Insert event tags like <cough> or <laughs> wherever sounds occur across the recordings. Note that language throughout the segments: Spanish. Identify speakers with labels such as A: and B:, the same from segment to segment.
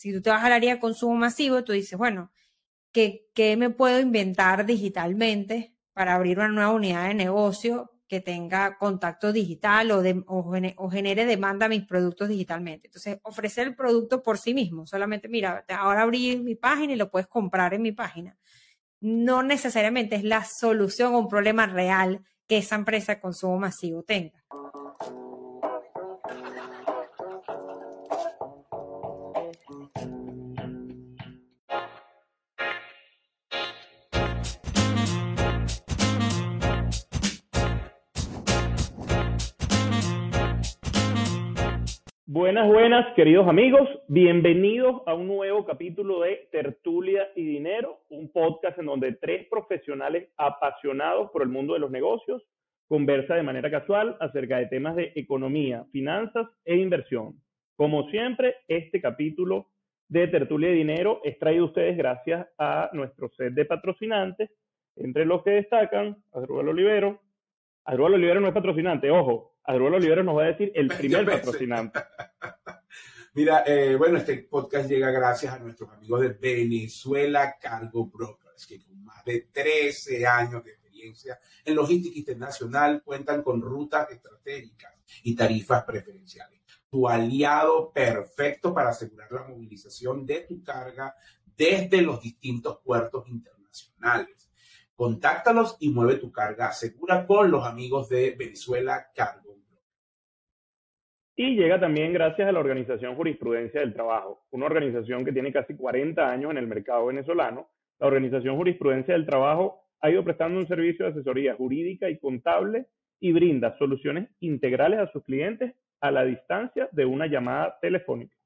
A: Si tú te vas al área de consumo masivo, tú dices, bueno, ¿qué, qué me puedo inventar digitalmente para abrir una nueva unidad de negocio que tenga contacto digital o, o, genere demanda a mis productos digitalmente. Entonces, ofrecer el producto por sí mismo, solamente, mira, ahora abrí mi página y lo puedes comprar en mi página. No necesariamente es la solución a un problema real que esa empresa de consumo masivo tenga.
B: Buenas, buenas, queridos amigos. Bienvenidos a un nuevo capítulo de Tertulia y Dinero, un podcast en donde tres profesionales apasionados por el mundo de los negocios conversan de manera casual acerca de temas de economía, finanzas e inversión. Como siempre, este capítulo de Tertulia y Dinero es traído ustedes gracias a nuestro set de patrocinantes, entre los que destacan Adrúbal Olivero. Adrúbal Olivero no es patrocinante, ojo, Adruelo Olivero nos va a decir el primer patrocinante. <laughs>
C: Mira, eh, bueno, este podcast llega gracias a nuestros amigos de Venezuela Cargo Brokers, que con más de 13 años de experiencia en logística internacional cuentan con rutas estratégicas y tarifas preferenciales. Tu aliado perfecto para asegurar la movilización de tu carga desde los distintos puertos internacionales. Contáctalos y mueve tu carga segura con los amigos de Venezuela Cargo
B: y llega también gracias a la Organización Jurisprudencia del Trabajo, una organización que tiene casi 40 años en el mercado venezolano. La Organización Jurisprudencia del Trabajo ha ido prestando un servicio de asesoría jurídica y contable y brinda soluciones integrales a sus clientes a la distancia de una llamada telefónica.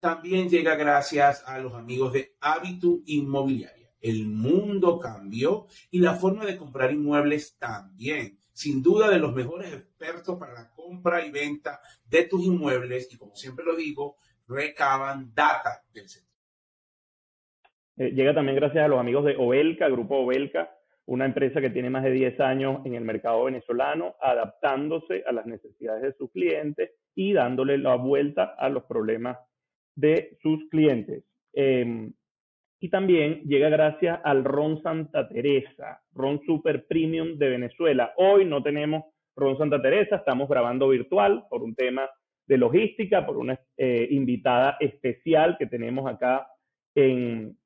C: También llega gracias a los amigos de Habitu Inmobiliaria. El mundo cambió y la forma de comprar inmuebles también sin duda de los mejores expertos para la compra y venta de tus inmuebles y como siempre lo digo, recaban data del sector.
B: Eh, llega también gracias a los amigos de Obelca, Grupo Obelca, una empresa que tiene más de 10 años en el mercado venezolano, adaptándose a las necesidades de sus clientes y dándole la vuelta a los problemas de sus clientes. Em, y también llega gracias al Ron Santa Teresa, Ron Super Premium de Venezuela. Hoy no tenemos Ron Santa Teresa, estamos grabando virtual por un tema de logística, por una eh, invitada especial que tenemos acá en,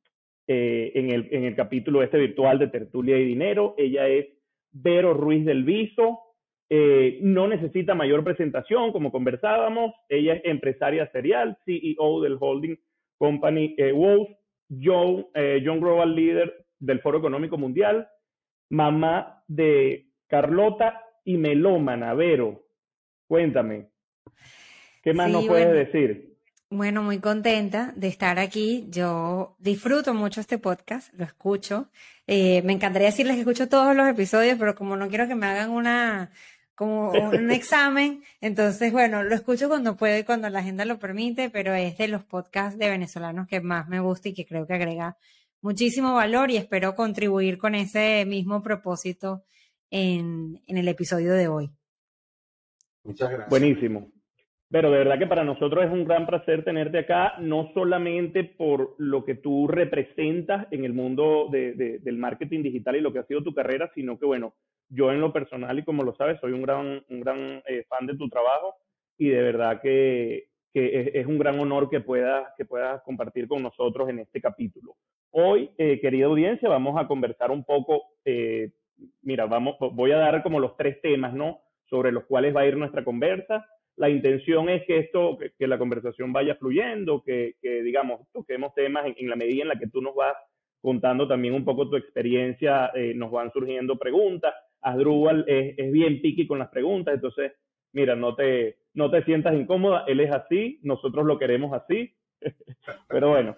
B: eh, en, el, en el capítulo este virtual de Tertulia y Dinero. Ella es Vero Ruiz del Viso. Eh, no necesita mayor presentación, como conversábamos. Ella es empresaria serial, CEO del holding company eh, John, eh, John Global Leader del Foro Económico Mundial, mamá de Carlota y melómana, Vero. Cuéntame, ¿qué más nos puedes decir?
A: Bueno, muy contenta de estar aquí. Yo disfruto mucho este podcast, lo escucho. Eh, me encantaría decirles que escucho todos los episodios, pero como no quiero que me hagan una como un examen. Entonces, bueno, lo escucho cuando puedo y cuando la agenda lo permite, pero es de los podcasts de venezolanos que más me gusta y que creo que agrega muchísimo valor y espero contribuir con ese mismo propósito en, en el episodio de hoy.
B: Muchas gracias. Buenísimo. Pero de verdad que para nosotros es un gran placer tenerte acá, no solamente por lo que tú representas en el mundo del marketing digital y lo que ha sido tu carrera, sino que, bueno, yo en lo personal y como lo sabes, soy un gran, un gran eh, fan de tu trabajo y de verdad que, es, un gran honor que puedas, que puedas compartir con nosotros en este capítulo. Hoy, eh, querida audiencia, vamos a conversar un poco, eh, mira, vamos, voy a dar como los tres temas, ¿no? Sobre los cuales va a ir nuestra conversa la intención es que esto, que, la conversación vaya fluyendo, que, digamos, toquemos temas en, la medida en la que tú nos vas contando también un poco tu experiencia, eh, nos van surgiendo preguntas. Asdrúbal es, es bien piqui con las preguntas, entonces, mira, no te, no te sientas incómoda, él es así, nosotros lo queremos así. <laughs> Pero bueno,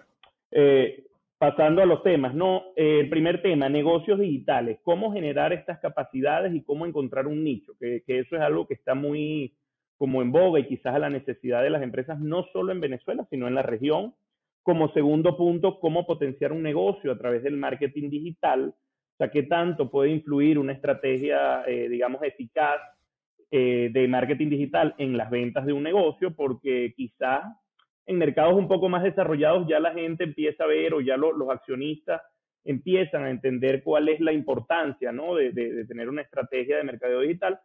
B: eh, pasando a los temas, ¿no? Eh, el primer tema, negocios digitales, cómo generar estas capacidades y cómo encontrar un nicho, que, que eso es algo que está muy como en boga y quizás a la necesidad de las empresas, no solo en Venezuela, sino en la región. Como segundo punto, cómo potenciar un negocio a través del marketing digital, o sea, qué tanto puede influir una estrategia, eh, digamos, eficaz eh, de marketing digital en las ventas de un negocio, porque quizás En mercados un poco más desarrollados ya la gente empieza a ver o ya los accionistas empiezan a entender cuál es la importancia ¿no? de, tener una estrategia de mercadeo digital,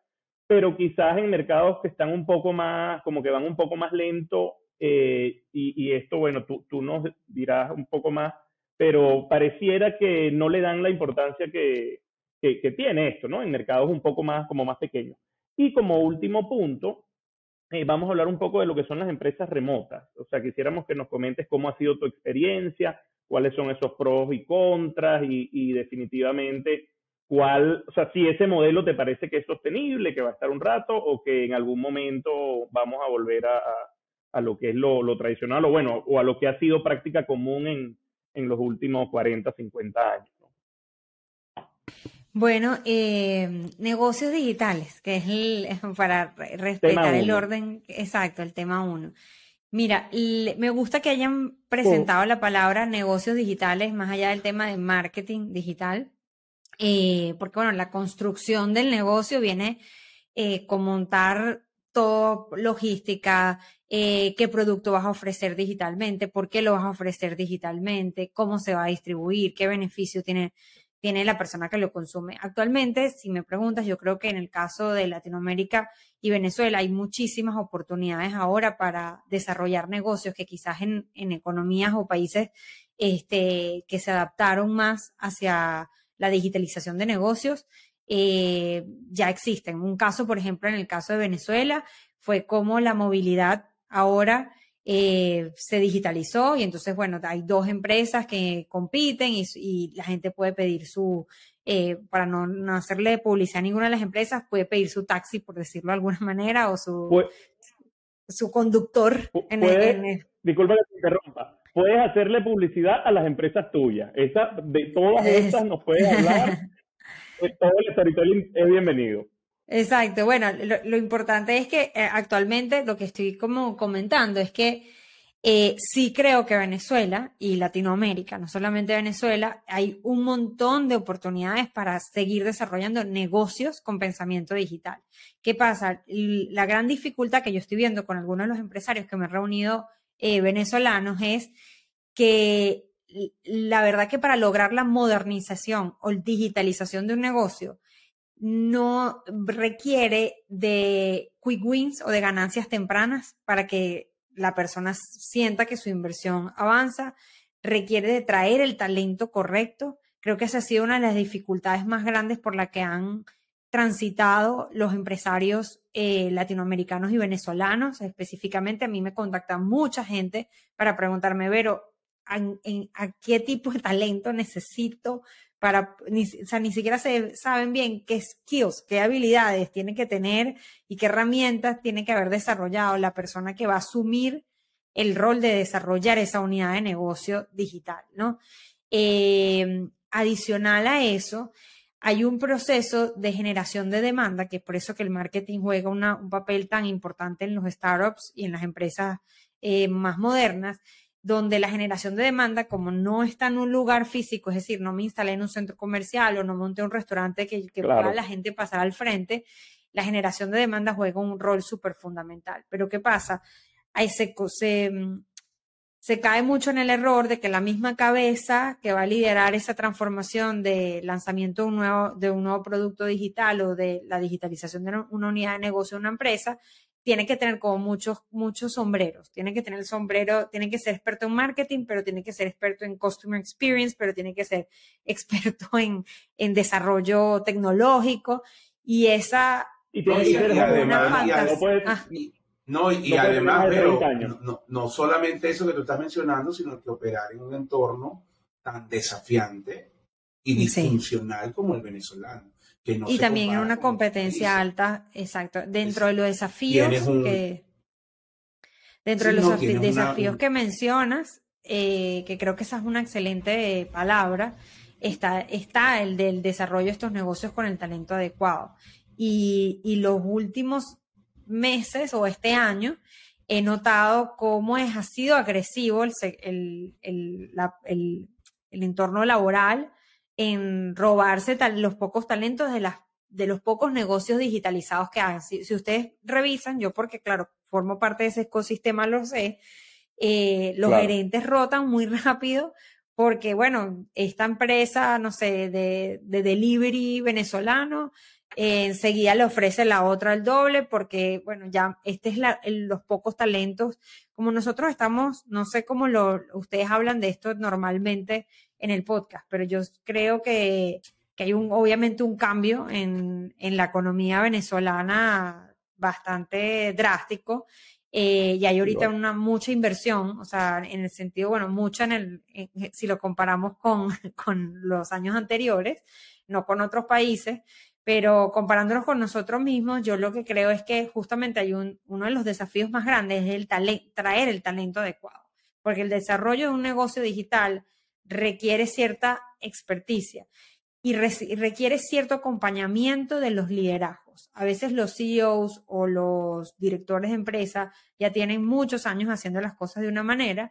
B: pero quizás en mercados que están un poco más, como que van un poco más lento, eh, y, esto, bueno, tú, tú nos dirás un poco más, pero pareciera que no le dan la importancia que, que, tiene esto, ¿no? En mercados un poco más, como más pequeños. Y como último punto, eh, vamos a hablar un poco de lo que son las empresas remotas. O sea, quisiéramos que nos comentes cómo ha sido tu experiencia, cuáles son esos pros y contras y, definitivamente cuál, o sea, si ese modelo te parece que es sostenible, que va a estar un rato o que en algún momento vamos a volver a, a, lo que es lo, lo, tradicional o bueno, o a lo que ha sido práctica común en, en los últimos 40, 50 años.
A: Bueno, eh, negocios digitales, que es el, <laughs> para respetar el orden, exacto, el tema uno. Mira, me gusta que hayan presentado la palabra negocios digitales más allá del tema de marketing digital, eh, porque bueno, la construcción del negocio viene eh, con montar todo, logística, eh, qué producto vas a ofrecer digitalmente, por qué lo vas a ofrecer digitalmente, cómo se va a distribuir, qué beneficio tiene tiene la persona que lo consume. Actualmente, si me preguntas, yo creo que en el caso de Latinoamérica y Venezuela hay muchísimas oportunidades ahora para desarrollar negocios que quizás en, economías o países este, que se adaptaron más hacia la digitalización de negocios, eh, ya existen. Un caso, por ejemplo, en el caso de Venezuela, fue como la movilidad ahora eh, se digitalizó y entonces, bueno, hay dos empresas que compiten y, la gente puede pedir su, eh, para no, hacerle publicidad a ninguna de las empresas, puede pedir su taxi, por decirlo de alguna <laughs> manera, o su, su conductor.
B: En el, Disculpa que te interrumpa. Puedes hacerle publicidad a las empresas tuyas. Esa, de todas estas nos puedes hablar. <laughs> todo el storytelling es bienvenido.
A: Exacto, bueno, lo, importante es que eh, actualmente lo que estoy como comentando es que eh, sí creo que Venezuela y Latinoamérica, no solamente Venezuela, hay un montón de oportunidades para seguir desarrollando negocios con pensamiento digital. ¿Qué pasa? La gran dificultad que yo estoy viendo con algunos de los empresarios que me he reunido eh, venezolanos es que la verdad que para lograr la modernización o digitalización de un negocio, no requiere de quick wins o de ganancias tempranas para que la persona sienta que su inversión avanza, requiere de traer el talento correcto. Creo que esa ha sido una de las dificultades más grandes por la que han transitado los empresarios eh, latinoamericanos y venezolanos. Específicamente a mí me contacta mucha gente para preguntarme, Vero, a qué tipo de talento necesito para, ni, o sea, ni siquiera se saben bien qué skills, qué habilidades tiene que tener y qué herramientas tiene que haber desarrollado la persona que va a asumir el rol de desarrollar esa unidad de negocio digital, ¿no? Em, adicional a eso, hay un proceso de generación de demanda, que es por eso que el marketing juega un papel tan importante en los startups y en las empresas eh, más modernas, donde la generación de demanda, como no está en un lugar físico, es decir, no me instalé en un centro comercial o no monté un restaurante que, que pueda la gente pasar al frente, la generación de demanda juega un rol súper fundamental. Pero ¿qué pasa? Ahí se, se, cae mucho en el error de que la misma cabeza que va a liderar esa transformación de lanzamiento de un nuevo, de un nuevo producto digital o de la digitalización de una unidad de negocio de una empresa, tiene que tener como muchos, muchos sombreros. Tiene que tener el sombrero, tiene que ser experto en marketing, pero tiene que ser experto en customer experience, pero tiene que ser <laughs> experto en, en desarrollo tecnológico. Y esa
C: y además, no, y, además, pero no, no, solamente eso que tú estás mencionando, sino que operar en un entorno tan desafiante y disfuncional como el venezolano
A: y también en una competencia alta, exacto, dentro de los desafíos que dentro de los desafíos que mencionas, eh, que creo que esa es una excelente palabra, está, está el del desarrollo de estos negocios con el talento adecuado. Y, y los últimos meses o este año he notado cómo es, ha sido agresivo el, el, el, el entorno laboral en robarse los pocos talentos de, las, de los pocos negocios digitalizados que hagan. Si, ustedes revisan, yo porque claro, formo parte de ese ecosistema, lo sé, eh, los gerentes rotan muy <laughs> rápido porque, bueno, esta empresa, no sé, de, de delivery venezolano, eh, enseguida le ofrece la otra el doble porque, bueno, ya este es la, los pocos talentos. Como nosotros estamos, no sé cómo lo, ustedes hablan de esto normalmente en el podcast, pero yo creo que, que hay un, obviamente un cambio en, en la economía venezolana bastante drástico eh, y hay ahorita una mucha inversión, o sea, en el sentido, bueno, mucha en el, si lo comparamos con, <laughs> con los años anteriores, no con otros países, pero comparándonos con nosotros mismos, yo lo que creo es que justamente hay un, uno de los desafíos más grandes es el traer el talento adecuado, porque el desarrollo de un negocio digital requiere cierta experticia y requiere cierto acompañamiento de los liderazgos. A veces los CEOs o los directores de empresa ya tienen muchos años haciendo las cosas de una manera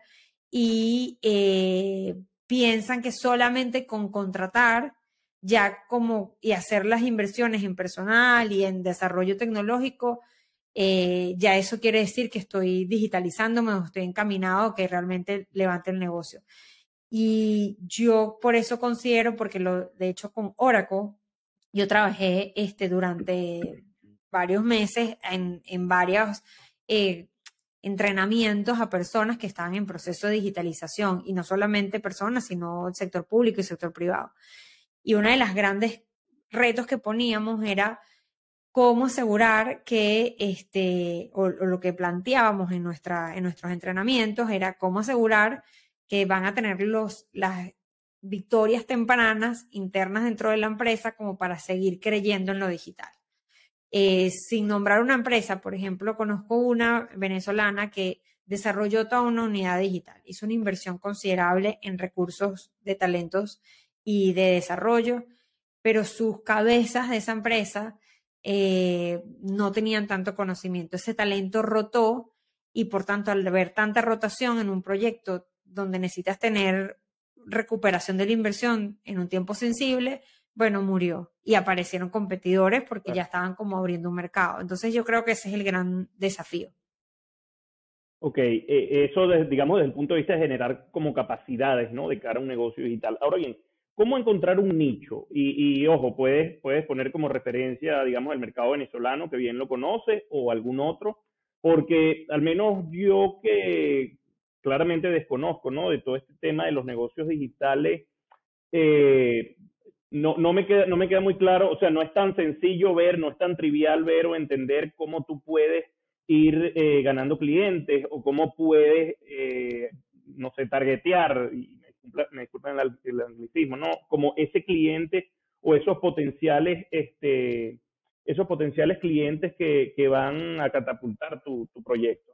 A: y eh, piensan que solamente con contratar ya como y hacer las inversiones en personal y en desarrollo tecnológico, eh, ya eso quiere decir que estoy digitalizándome o estoy encaminado a que realmente levante el negocio. Y yo por eso considero, porque lo, de hecho con Oracle, yo trabajé este, durante varios meses en, en varios eh, entrenamientos a personas que estaban en proceso de digitalización, y no solamente personas, sino el sector público y el sector privado. Y uno de los grandes retos que poníamos era cómo asegurar que, este, o, lo que planteábamos en, nuestra, en nuestros entrenamientos era cómo asegurar que van a tener los, las victorias tempranas internas dentro de la empresa como para seguir creyendo en lo digital. Eh, sin nombrar una empresa, por ejemplo, conozco una venezolana que desarrolló toda una unidad digital, hizo una inversión considerable en recursos de talentos y de desarrollo, pero sus cabezas de esa empresa eh, no tenían tanto conocimiento. Ese talento rotó y por tanto al ver tanta rotación en un proyecto donde necesitas tener recuperación de la inversión en un tiempo sensible, bueno, murió y aparecieron competidores porque ya estaban como abriendo un mercado. Entonces yo creo que ese es el gran desafío.
B: Ok, eh, eso digamos desde el punto de vista de generar como capacidades, ¿no? De cara a un negocio digital. Ahora bien, ¿cómo encontrar un nicho? Y, y, ojo, puedes, puedes poner como referencia, digamos, el mercado venezolano, que bien lo conoce, o algún otro, porque al menos yo que, claramente desconozco, ¿no? De todo este tema de los negocios digitales, eh, no, no, me queda, no me queda muy claro, o sea, no es tan sencillo ver, no es tan trivial ver o entender cómo tú puedes ir eh, ganando clientes o cómo puedes, eh, no sé, targetear, me disculpan el, el, anglicismo, ¿no? Como ese cliente o esos potenciales, este, esos potenciales clientes que, que van a catapultar tu, tu proyecto.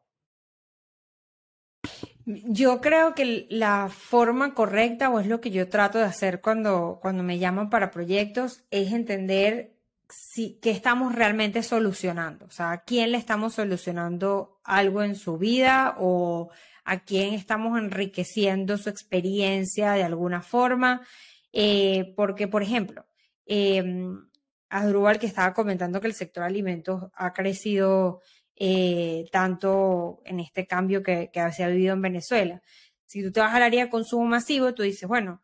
A: Yo creo que la forma correcta, o es lo que yo trato de hacer cuando, cuando me llaman para proyectos, es entender si, qué estamos realmente solucionando. O sea, a quién le estamos solucionando algo en su vida o a quién estamos enriqueciendo su experiencia de alguna forma. Eh, porque, por ejemplo, eh, Adrúbal que estaba comentando que el sector alimentos ha crecido eh, tanto en este cambio que, que, se ha vivido en Venezuela. Si tú te vas al área de consumo masivo, tú dices, bueno,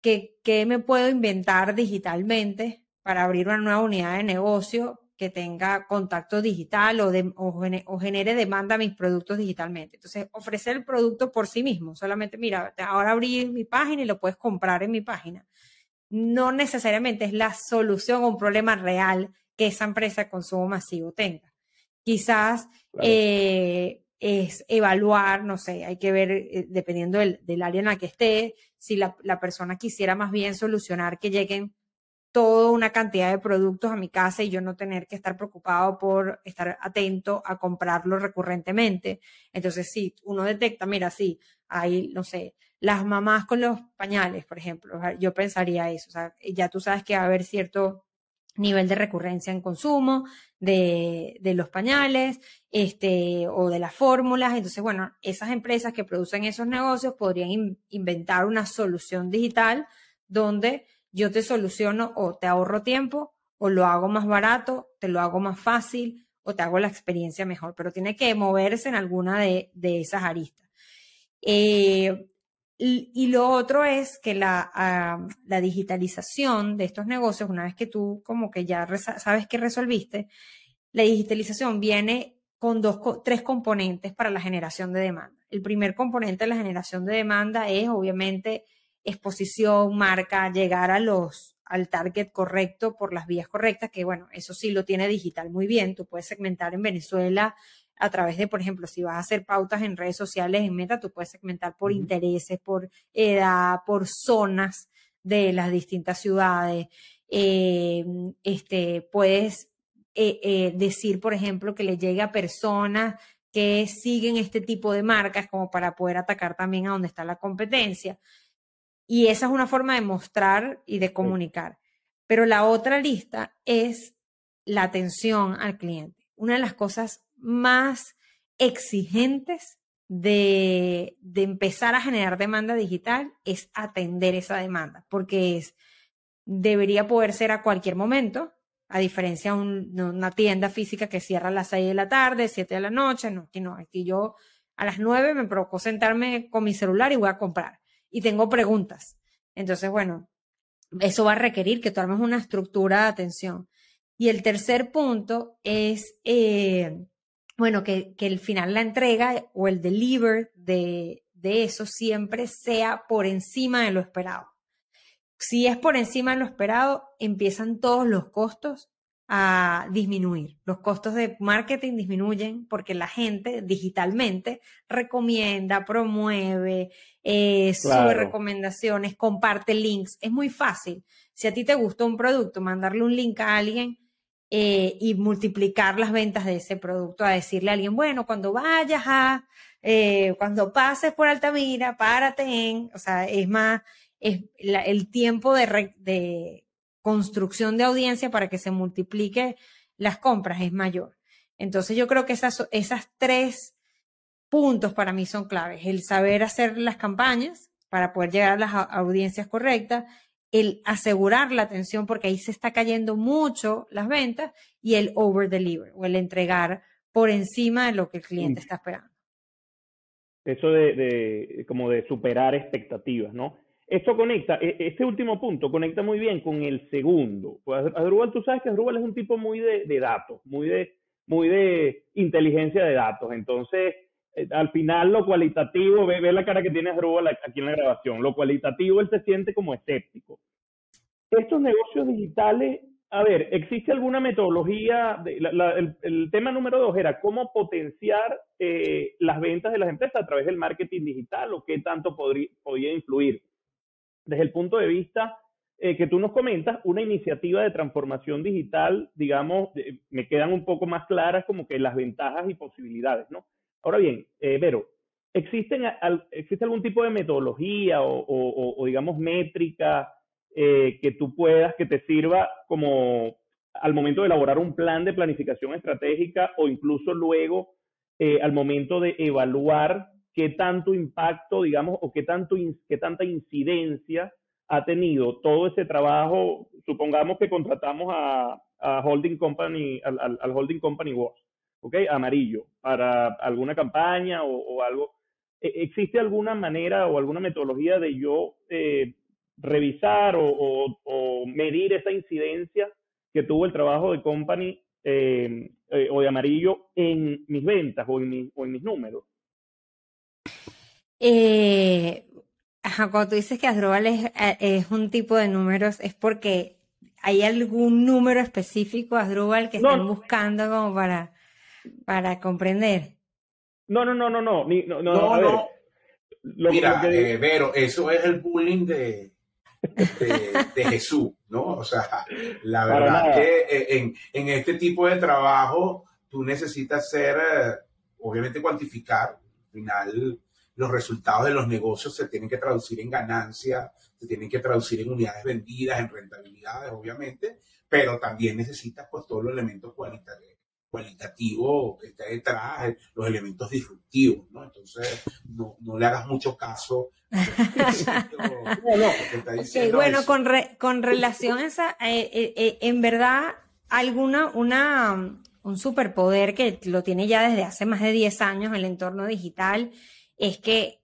A: ¿qué, ¿qué, me puedo inventar digitalmente para abrir una nueva unidad de negocio que tenga contacto digital o, de, o, o genere demanda a mis productos digitalmente? Entonces, ofrecer el producto por sí mismo, solamente, mira, ahora abrí mi página y lo puedes comprar en mi página. No necesariamente es la solución a un problema real que esa empresa de consumo masivo tenga. Quizás eh, es evaluar, no sé, hay que ver, eh, dependiendo del, del, área en la que esté, si la, la, persona quisiera más bien solucionar que lleguen toda una cantidad de productos a mi casa y yo no tener que estar preocupado por estar atento a comprarlo recurrentemente. Entonces, si uno detecta, mira, sí, hay, no sé, las mamás con los pañales, por ejemplo, yo pensaría eso, o sea, ya tú sabes que va a haber cierto nivel de recurrencia en consumo de, de, los pañales este, o de las fórmulas. Entonces, bueno, esas empresas que producen esos negocios podrían in, inventar una solución digital donde yo te soluciono o te ahorro tiempo o lo hago más barato, te lo hago más fácil o te hago la experiencia mejor, pero tiene que moverse en alguna de, de esas aristas. Eh, y, lo otro es que la, ah, la, digitalización de estos negocios, una vez que tú como que ya sabes que resolviste, la digitalización viene con dos, tres componentes para la generación de demanda. El primer componente de la generación de demanda es obviamente exposición, marca, llegar a los, al target correcto por las vías correctas, que bueno, eso sí lo tiene digital muy bien. Tú puedes segmentar en Venezuela a través de, por ejemplo, si vas a hacer pautas en redes sociales en Meta, tú puedes segmentar por intereses, por edad, por zonas de las distintas ciudades. Eh, este, puedes eh, eh, decir, por ejemplo, que le llegue a personas que siguen este tipo de marcas como para poder atacar también a donde está la competencia. Y esa es una forma de mostrar y de comunicar. Pero la otra lista es la atención al cliente. Una de las cosas más exigentes de, empezar a generar demanda digital es atender esa demanda, porque es, debería poder ser a cualquier momento, a diferencia de una tienda física que cierra a las 6 de la tarde, 7 de la noche, no, aquí no, aquí yo a las 9 me provocó sentarme con mi celular y voy a comprar y tengo preguntas. Entonces, bueno, eso va a requerir que tú armes una estructura de atención. Y el tercer punto es eh, bueno, que, que el final, la entrega o el deliver de, de eso siempre sea por encima de lo esperado. Si es por encima de lo esperado, empiezan todos los costos a disminuir. Los costos de marketing disminuyen porque la gente digitalmente recomienda, promueve, eh, sube recomendaciones, comparte links. Es muy fácil. Si a ti te gustó un producto, mandarle un link a alguien eh, y multiplicar las ventas de ese producto, a decirle a alguien, bueno, cuando vayas a, eh, cuando pases por Altamira, párate en, o sea, es más, es el tiempo de, de construcción de audiencia para que se multiplique las compras es mayor. Entonces yo creo que esas, esas tres puntos para mí son claves. El saber hacer las campañas para poder llegar a las audiencias correctas, el asegurar la atención, porque ahí se está cayendo mucho las ventas, y el over deliver, o el entregar por encima de lo que el cliente está esperando.
B: Eso de, como de superar expectativas, ¿no? Esto conecta, e, este último punto conecta muy bien con el segundo. Pues Adrubal, tú sabes que Adrubal es un tipo muy de, datos, muy de, muy de inteligencia de datos. Entonces, eh, al final lo cualitativo, ve, la cara que tiene Adrubal aquí en la grabación, lo cualitativo él se siente como escéptico. Estos negocios digitales, a ver, ¿existe alguna metodología? De, el, tema número dos era cómo potenciar eh, las ventas de las empresas a través del marketing digital o qué tanto podría, podía influir. Desde el punto de vista eh, que tú nos comentas, una iniciativa de transformación digital, digamos, me quedan un poco más claras como que las ventajas y posibilidades, ¿no? Ahora bien, eh, Vero, ¿existen, ¿existe algún tipo de metodología o, digamos, métrica eh, que tú puedas, que te sirva como al momento de elaborar un plan de planificación estratégica o incluso luego al momento de evaluar qué tanto impacto, digamos, o qué, tanto, qué tanta incidencia ha tenido todo ese trabajo, supongamos que contratamos a, Holding Company, al, al, Holding Company Watch, ¿ok? Amarillo, para alguna campaña o, algo. ¿E, ¿Existe alguna manera o alguna metodología de yo eh, revisar o, medir esa incidencia que tuvo el trabajo de company eh, eh, o de amarillo en mis ventas o en, o en mis números?
A: Eh, cuando tú dices que Asdrúbal es, es, un tipo de números, es porque hay algún número específico, Asdrúbal, que están buscando como para, para comprender.
B: No, no, no, no, no. no,
C: no, no. Mira, Vero, eso es el bullying de, de, Jesús, ¿no? O sea, la verdad que eh, en, en, este tipo de trabajo tú necesitas ser, eh, obviamente cuantificar, final los resultados de los negocios se tienen que traducir en ganancias, se tienen que traducir en unidades vendidas, en rentabilidades, obviamente, pero también necesitas pues todos los elementos cualitativos cualitativo que está detrás, los elementos disruptivos, ¿no? Entonces, no, no le hagas mucho caso. <laughs>
A: no, no, bueno, con, con relación a esa, eh, eh, eh, en verdad, alguna, una, un superpoder que lo tiene ya desde hace más de 10 años el entorno digital es que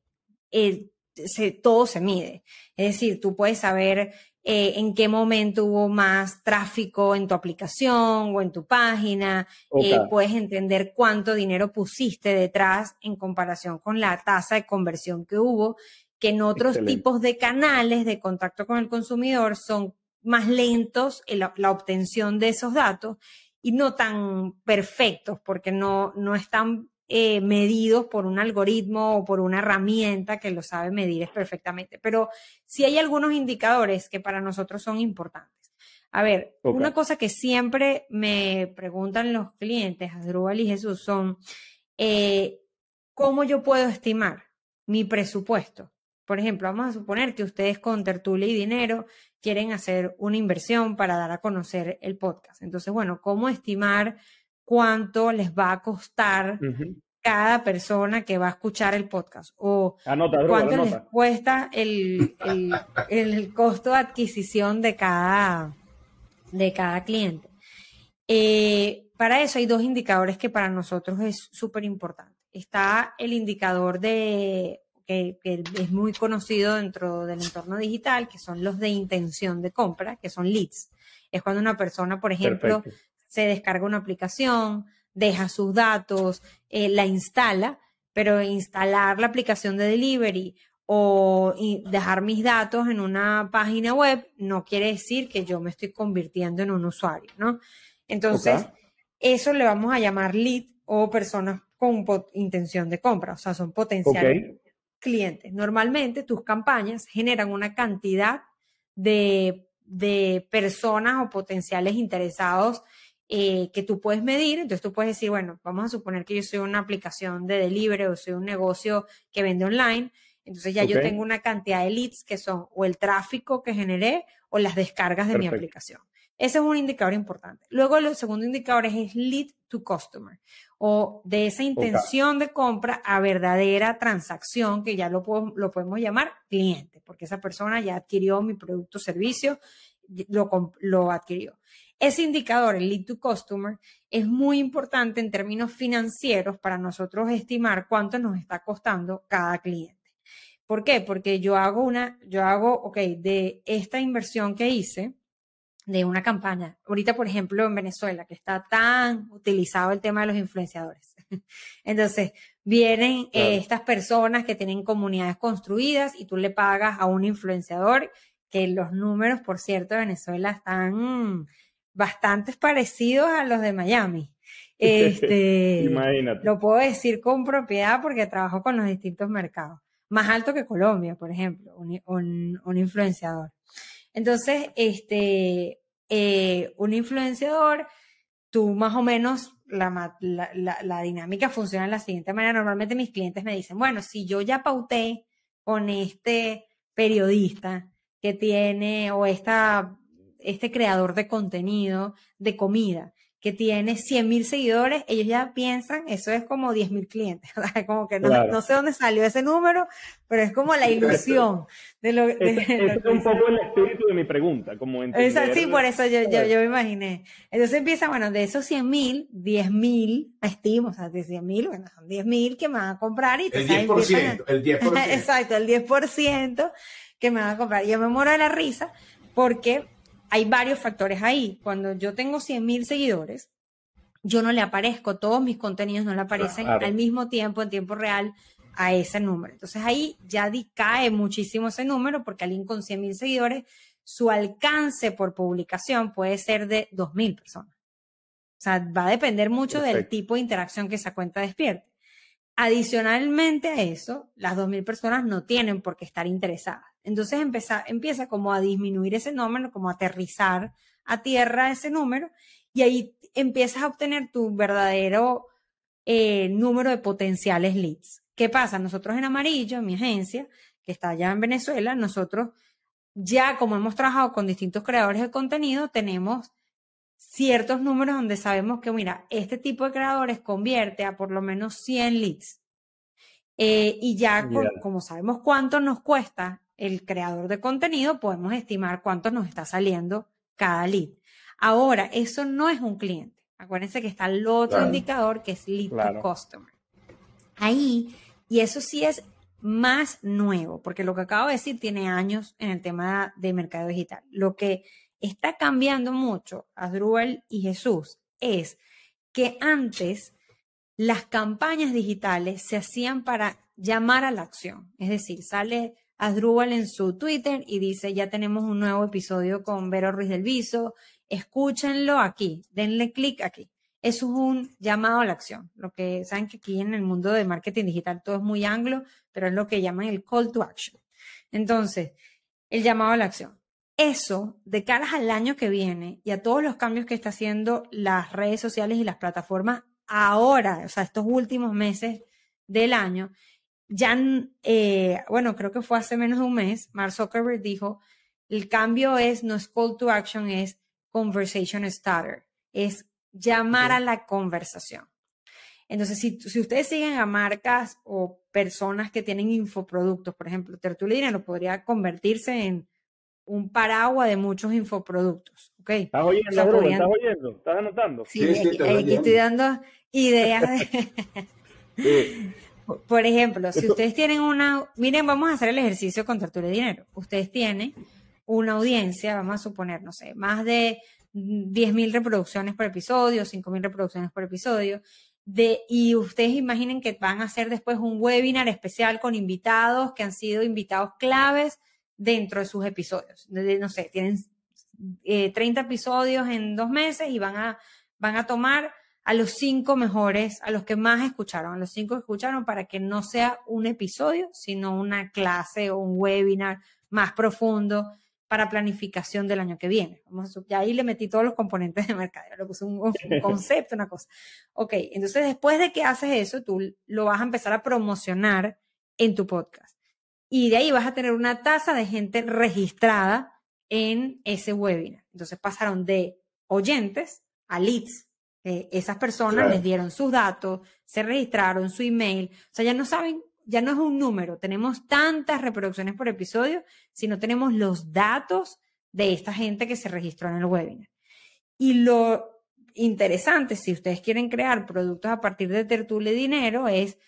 A: eh, todo se mide. Es decir, tú puedes saber eh, en qué momento hubo más tráfico en tu aplicación o en tu página, eh, puedes entender cuánto dinero pusiste detrás en comparación con la tasa de conversión que hubo, que en otros tipos de canales de contacto con el consumidor son más lentos en la, la, obtención de esos datos y no tan perfectos porque no, no están eh, medidos por un algoritmo o por una herramienta que lo sabe medir perfectamente. Pero sí hay algunos indicadores que para nosotros son importantes. A ver, una cosa que siempre me preguntan los clientes, Adrúbal y Jesús, son eh, cómo yo puedo estimar mi presupuesto. Por ejemplo, vamos a suponer que ustedes con Tertulia y Dinero quieren hacer una inversión para dar a conocer el podcast. Entonces, bueno, ¿cómo estimar cuánto les va a costar cada persona que va a escuchar el podcast o cuánto les cuesta el, el, costo de adquisición de cada, de cada cliente. Eh, para eso hay dos indicadores que para nosotros es súper importante. Está el indicador de que, es muy conocido dentro del entorno digital, que son los de intención de compra, que son leads. Es cuando una persona, por ejemplo, se descarga una aplicación, deja sus datos, eh, la instala, pero instalar la aplicación de delivery o dejar mis datos en una página web no quiere decir que yo me estoy convirtiendo en un usuario, ¿no? Entonces, eso le vamos a llamar lead o personas con intención de compra, o sea, son potenciales clientes. Normalmente tus campañas generan una cantidad de, de personas o potenciales interesados eh, que tú puedes medir. Entonces tú puedes decir, bueno, vamos a suponer que yo soy una aplicación de delivery o soy un negocio que vende online. Entonces ya yo tengo una cantidad de leads que son o el tráfico que generé o las descargas de mi aplicación. Ese es un indicador importante. Luego el segundo indicador es lead to customer o de esa intención de compra a verdadera transacción que ya lo, lo podemos llamar cliente, porque esa persona ya adquirió mi producto o servicio, lo, lo adquirió. Ese indicador, el lead to customer, es muy importante en términos financieros para nosotros estimar cuánto nos está costando cada cliente. ¿Por qué? Porque yo hago una, yo hago, ok, de esta inversión que hice, de una campaña. Ahorita, por ejemplo, en Venezuela, que está tan utilizado el tema de los influenciadores. <laughs> Entonces, vienen eh, estas personas que tienen comunidades construidas y tú le pagas a un influenciador, que los números, por cierto, de Venezuela están bastante parecidos a los de Miami. <laughs> Este, Imagínate. Lo puedo decir con propiedad porque trabajo con los distintos mercados. Más alto que Colombia, por ejemplo, un, un, influenciador. Entonces, este, eh, un influenciador, tú más o menos, la, la, la, dinámica funciona de la siguiente manera. Normalmente mis clientes me dicen, bueno, si yo ya pauté con este periodista que tiene, o esta este creador de contenido de comida que tiene 100 mil seguidores, ellos ya piensan, eso es como 10 mil clientes. <laughs> como que no, sé dónde salió ese número, pero es como la ilusión de lo, de, <laughs>
B: es un poco el espíritu de mi pregunta, como
A: entender... Sí, por eso yo, yo, yo, me imaginé. Entonces empieza, bueno, de esos 100 mil, 10 mil, estimo, o sea, de 100 mil, bueno, son 10 mil que me van a comprar y...
C: El 10%, el 10%. <laughs>
A: Exacto, el 10% que me van a comprar. Yo me muero de la risa porque hay varios factores ahí. Cuando yo tengo 100 mil seguidores, yo no le aparezco, todos mis contenidos no le aparecen al mismo tiempo, en tiempo real, a ese número. Entonces ahí ya cae muchísimo ese número porque alguien con 100 mil seguidores, su alcance por publicación puede ser de 2 mil personas. O sea, va a depender mucho del tipo de interacción que esa cuenta despierte. Adicionalmente a eso, las 2.000 personas no tienen por qué estar interesadas. Entonces empieza, empieza como a disminuir ese número, como a aterrizar a tierra ese número, y ahí empiezas a obtener tu verdadero eh, número de potenciales leads. ¿Qué pasa? Nosotros en Amarillo, en mi agencia, que está allá en Venezuela, nosotros ya como hemos trabajado con distintos creadores de contenido, tenemos ciertos números donde sabemos que, mira, este tipo de creadores convierte a por lo menos 100 leads. Eh, y ya, como sabemos cuánto nos cuesta el creador de contenido, podemos estimar cuánto nos está saliendo cada lead. Ahora, eso no es un cliente. Acuérdense que está el otro indicador que es lead to customer. Ahí, y eso sí es más nuevo, porque lo que acabo de decir tiene años en el tema de mercado digital. Lo que está cambiando mucho, Asdrúbal y Jesús, es que antes las campañas digitales se hacían para llamar a la acción. Es decir, sale Asdrúbal en su Twitter y dice, ya tenemos un nuevo episodio con Vero Ruiz del Viso, escúchenlo aquí, denle clic aquí. Eso es un llamado a la acción. Lo que saben que aquí en el mundo de marketing digital todo es muy anglo, pero es lo que llaman el call to action. Entonces, el llamado a la acción. Eso, de cara al año que viene y a todos los cambios que está haciendo las redes sociales y las plataformas ahora, o sea, estos últimos meses del año, ya, eh, bueno, creo que fue hace menos de un mes, Mark Zuckerberg dijo, el cambio es, no es call to action, es conversation starter, es llamar a la conversación. Entonces, si, si, ustedes siguen a marcas o personas que tienen infoproductos, por ejemplo, Tertulia lo podría convertirse en un paraguas de muchos infoproductos. ¿okay?
B: ¿Estás oyendo, ¿Estás oyendo? ¿Estás anotando?
A: Sí, aquí, estoy dando ideas de... <laughs> Por ejemplo, si ustedes tienen una... Miren, vamos a hacer el ejercicio con Tertulia Dinero. Ustedes tienen una audiencia, vamos a suponer, no sé, más de 10.000 reproducciones por episodio, 5.000 reproducciones por episodio. De, y ustedes imaginen que van a hacer después un webinar especial con invitados que han sido invitados claves dentro de sus episodios. no sé, tienen 30 eh, episodios en dos meses y van a, van a tomar a los cinco mejores, a los que más escucharon, a los cinco que escucharon para que no sea un episodio, sino una clase o un webinar más profundo para planificación del año que viene. Vamos ya ahí le metí todos los componentes de mercado, le puse un, un <laughs> concepto, una cosa. Ok, entonces después de que haces eso, tú lo vas a empezar a promocionar en tu podcast. Y de ahí vas a tener una tasa de gente registrada en ese webinar. Entonces pasaron de oyentes a leads. Esas personas les dieron sus datos, se registraron su email. O sea, ya no saben, ya no es un número. Tenemos tantas reproducciones por episodio, sino tenemos los datos de esta gente que se registró en el webinar. Y lo interesante, si ustedes quieren crear productos a partir de Tertulia Dinero, es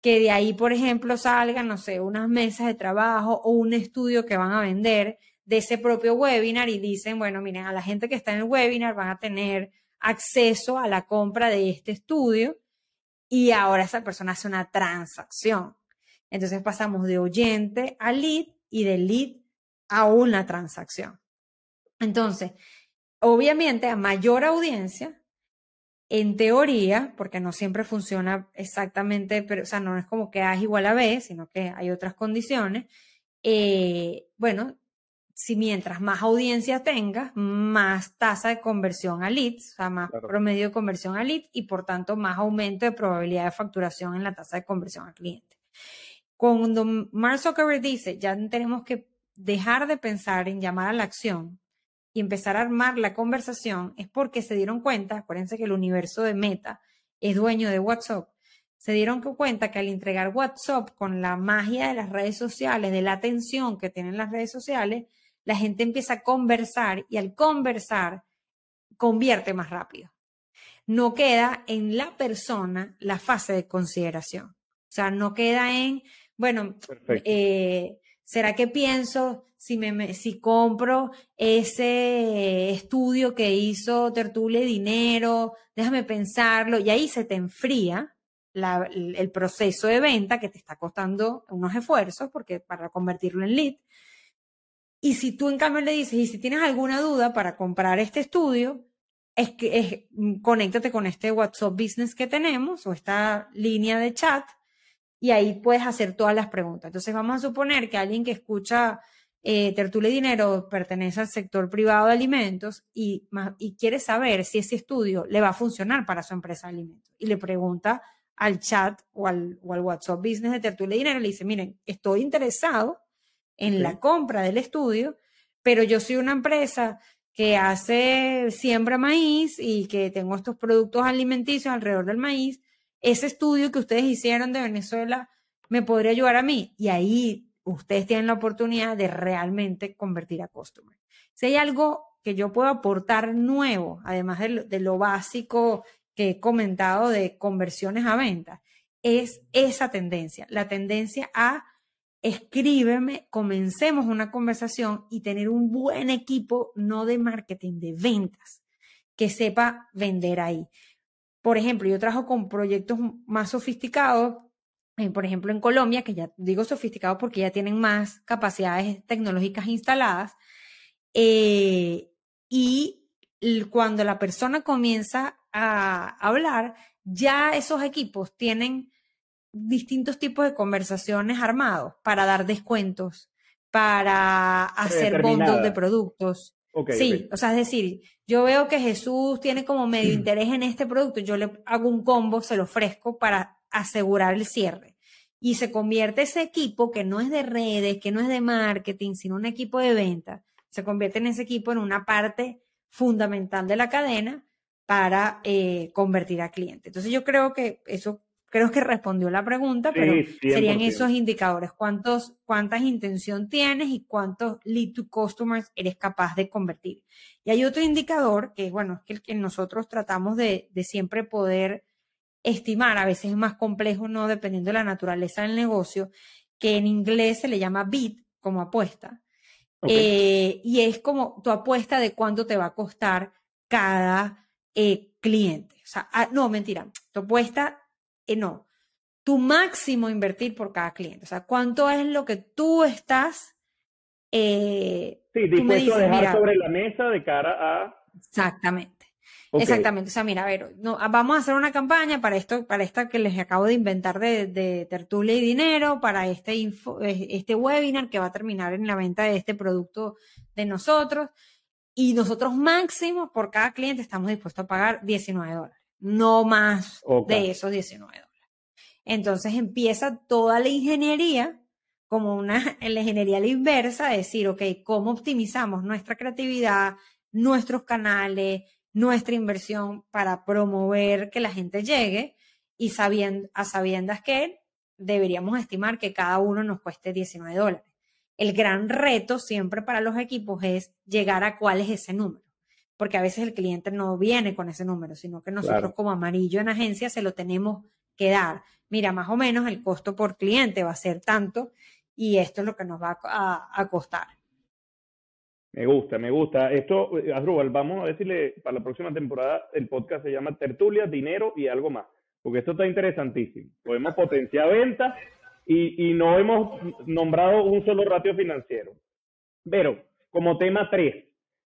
A: que de ahí, por ejemplo, salgan, no sé, unas mesas de trabajo o un estudio que van a vender de ese propio webinar y dicen, bueno, miren, a la gente que está en el webinar van a tener acceso a la compra de este estudio y ahora esa persona hace una transacción. Entonces pasamos de oyente a lead y de lead a una transacción. Entonces, obviamente a mayor audiencia, en teoría, porque no siempre funciona exactamente, pero, o sea, no es como que A es igual a B, sino que hay otras condiciones, eh, bueno, si mientras más audiencia tengas, más tasa de conversión a leads, o sea, más promedio de conversión a leads y por tanto más aumento de probabilidad de facturación en la tasa de conversión al cliente. Cuando Mark Zuckerberg dice, ya tenemos que dejar de pensar en llamar a la acción y empezar a armar la conversación, es porque se dieron cuenta, acuérdense que el universo de Meta es dueño de WhatsApp, se dieron cuenta que al entregar WhatsApp con la magia de las redes sociales, de la atención que tienen las redes sociales, la gente empieza a conversar y al conversar convierte más rápido. No queda en la persona la fase de consideración. O sea, no queda en, bueno, eh, ¿será que pienso si, me, si compro ese estudio que hizo Tertulia Dinero? Déjame pensarlo. Y ahí se te enfría el proceso de venta que te está costando unos esfuerzos porque para convertirlo en lead y si tú en cambio le dices, y si tienes alguna duda para comprar este estudio, es que es, mm, conéctate con este WhatsApp Business que tenemos o esta línea de chat y ahí puedes hacer todas las preguntas. Entonces vamos a suponer que alguien que escucha eh, Tertulia Dinero pertenece al sector privado de alimentos y, y quiere saber si ese estudio le va a funcionar para su empresa de alimentos y le pregunta al chat o al, o al WhatsApp Business de Tertulia Dinero, le dice, miren, estoy interesado en la compra del estudio, pero yo soy una empresa que hace siembra maíz y que tengo estos productos alimenticios alrededor del maíz, ese estudio que ustedes hicieron de Venezuela me podría ayudar a mí. Y ahí ustedes tienen la oportunidad de realmente convertir a customer. Si hay algo que yo puedo aportar nuevo, además de de lo básico que he comentado de conversiones a ventas, es esa tendencia, la tendencia a escríbeme, comencemos una conversación y tener un buen equipo, no de marketing, de ventas, que sepa vender ahí. Por ejemplo, yo trabajo con proyectos más sofisticados, eh, por ejemplo, en Colombia, que ya digo sofisticados porque ya tienen más capacidades tecnológicas instaladas, eh, y cuando la persona comienza a hablar, ya esos equipos tienen distintos tipos de conversaciones armados para dar descuentos, para hacer bundles de productos. sí, o sea, es decir, yo veo que Jesús tiene como medio mm. interés en este producto, yo le hago un combo, se lo ofrezco para asegurar el cierre. Y se convierte ese equipo que no es de redes, que no es de marketing, sino un equipo de venta, se convierte en ese equipo en una parte fundamental de la cadena para eh, convertir a cliente. Entonces yo creo que eso creo que respondió la pregunta, pero serían esos indicadores. ¿Cuántos, ¿Cuántas intención tienes y cuántos lead to customers eres capaz de convertir? Y hay otro indicador que, bueno, es que el que nosotros tratamos de, siempre poder estimar, a veces es más complejo, no dependiendo de la naturaleza del negocio, que en inglés se le llama bid como apuesta. Eh, y es como tu apuesta de cuánto te va a costar cada eh, cliente. O sea, ah, no, mentira, tu apuesta eh, no, tu máximo invertir por cada cliente. O sea, cuánto es lo que tú estás.
B: Eh, sí, dispuesto a dejar sobre la mesa de cara a.
A: Exactamente. Exactamente. O sea, mira, a ver, no, vamos a hacer una campaña para esto, para esta que les acabo de inventar de, de tertulia y dinero, para este, info, este webinar que va a terminar en la venta de este producto de nosotros. Y nosotros máximo por cada cliente estamos dispuestos a pagar 19 dólares no más de esos 19 dólares. Entonces empieza toda la ingeniería como una, en <laughs> la ingeniería a la inversa, decir, ok, ¿cómo optimizamos nuestra creatividad, nuestros canales, nuestra inversión para promover que la gente llegue y sabiendo, a sabiendas que deberíamos estimar que cada uno nos cueste 19 dólares. El gran reto siempre para los equipos es llegar a cuál es ese número porque a veces el cliente no viene con ese número, sino que nosotros como amarillo en agencia se lo tenemos que dar. Mira, más o menos el costo por cliente va a ser tanto y esto es lo que nos va a, costar.
B: Me gusta, me gusta. Esto, eh, Asdrúbal, vamos a decirle para la próxima temporada el podcast se llama Tertulia, Dinero y algo más, porque esto está interesantísimo. Podemos <laughs> potenciar ventas y, y no hemos nombrado un solo ratio financiero. Pero, como tema 3,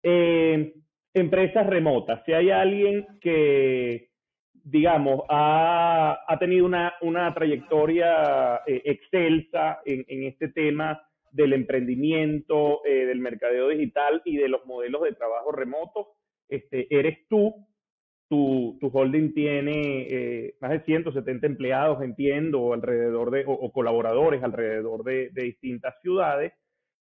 B: eh, empresas remotas. Si hay alguien que, digamos, ha, tenido una, trayectoria eh, excelsa en, este tema del emprendimiento, eh, del mercadeo digital y de los modelos de trabajo remoto, este, eres tú. Tu, tu holding tiene eh, más de 170 empleados, entiendo, alrededor de, o, colaboradores alrededor de distintas ciudades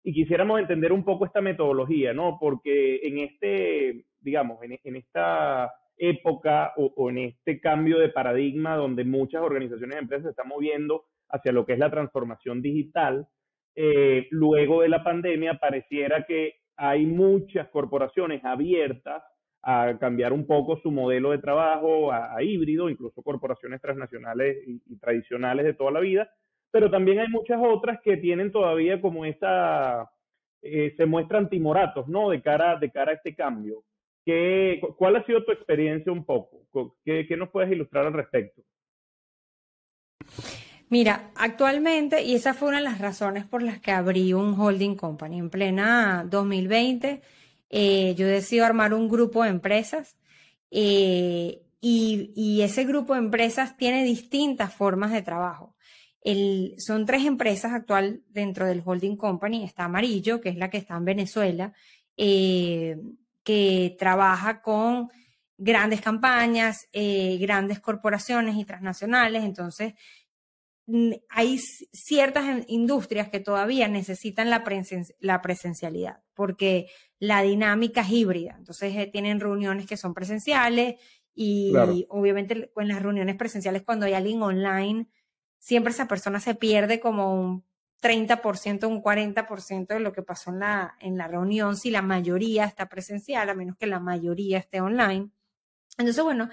B: y quisiéramos entender un poco esta metodología, ¿no? Porque en este, digamos, en, esta época o, en este cambio de paradigma donde muchas organizaciones y empresas se están moviendo hacia lo que es la transformación digital, eh, luego de la pandemia pareciera que hay muchas corporaciones abiertas a cambiar un poco su modelo de trabajo a, híbrido, incluso corporaciones transnacionales y tradicionales de toda la vida, pero también hay muchas otras que tienen todavía como esa, eh, se muestran timoratos, ¿no? De cara, de cara a este cambio. ¿Qué, ¿Cuál ha sido tu experiencia un poco? ¿Qué, ¿Qué nos puedes ilustrar al respecto?
A: Mira, actualmente, y esa fue una de las razones por las que abrí un holding company en plena 2020, eh, yo decido armar un grupo de empresas eh, y, y, ese grupo de empresas tiene distintas formas de trabajo son tres empresas actual dentro del holding company. Está Amarillo, que es la que está en Venezuela, eh, que trabaja con grandes campañas, eh, grandes corporaciones y transnacionales. Entonces, hay ciertas industrias que todavía necesitan la, la presencialidad, porque la dinámica es híbrida. Entonces, eh, tienen reuniones que son presenciales y obviamente en las reuniones presenciales cuando hay alguien online siempre esa persona se pierde como un 30%, un 40% de lo que pasó en la, en la reunión, si la mayoría está presencial, a menos que la mayoría esté online. Entonces, bueno,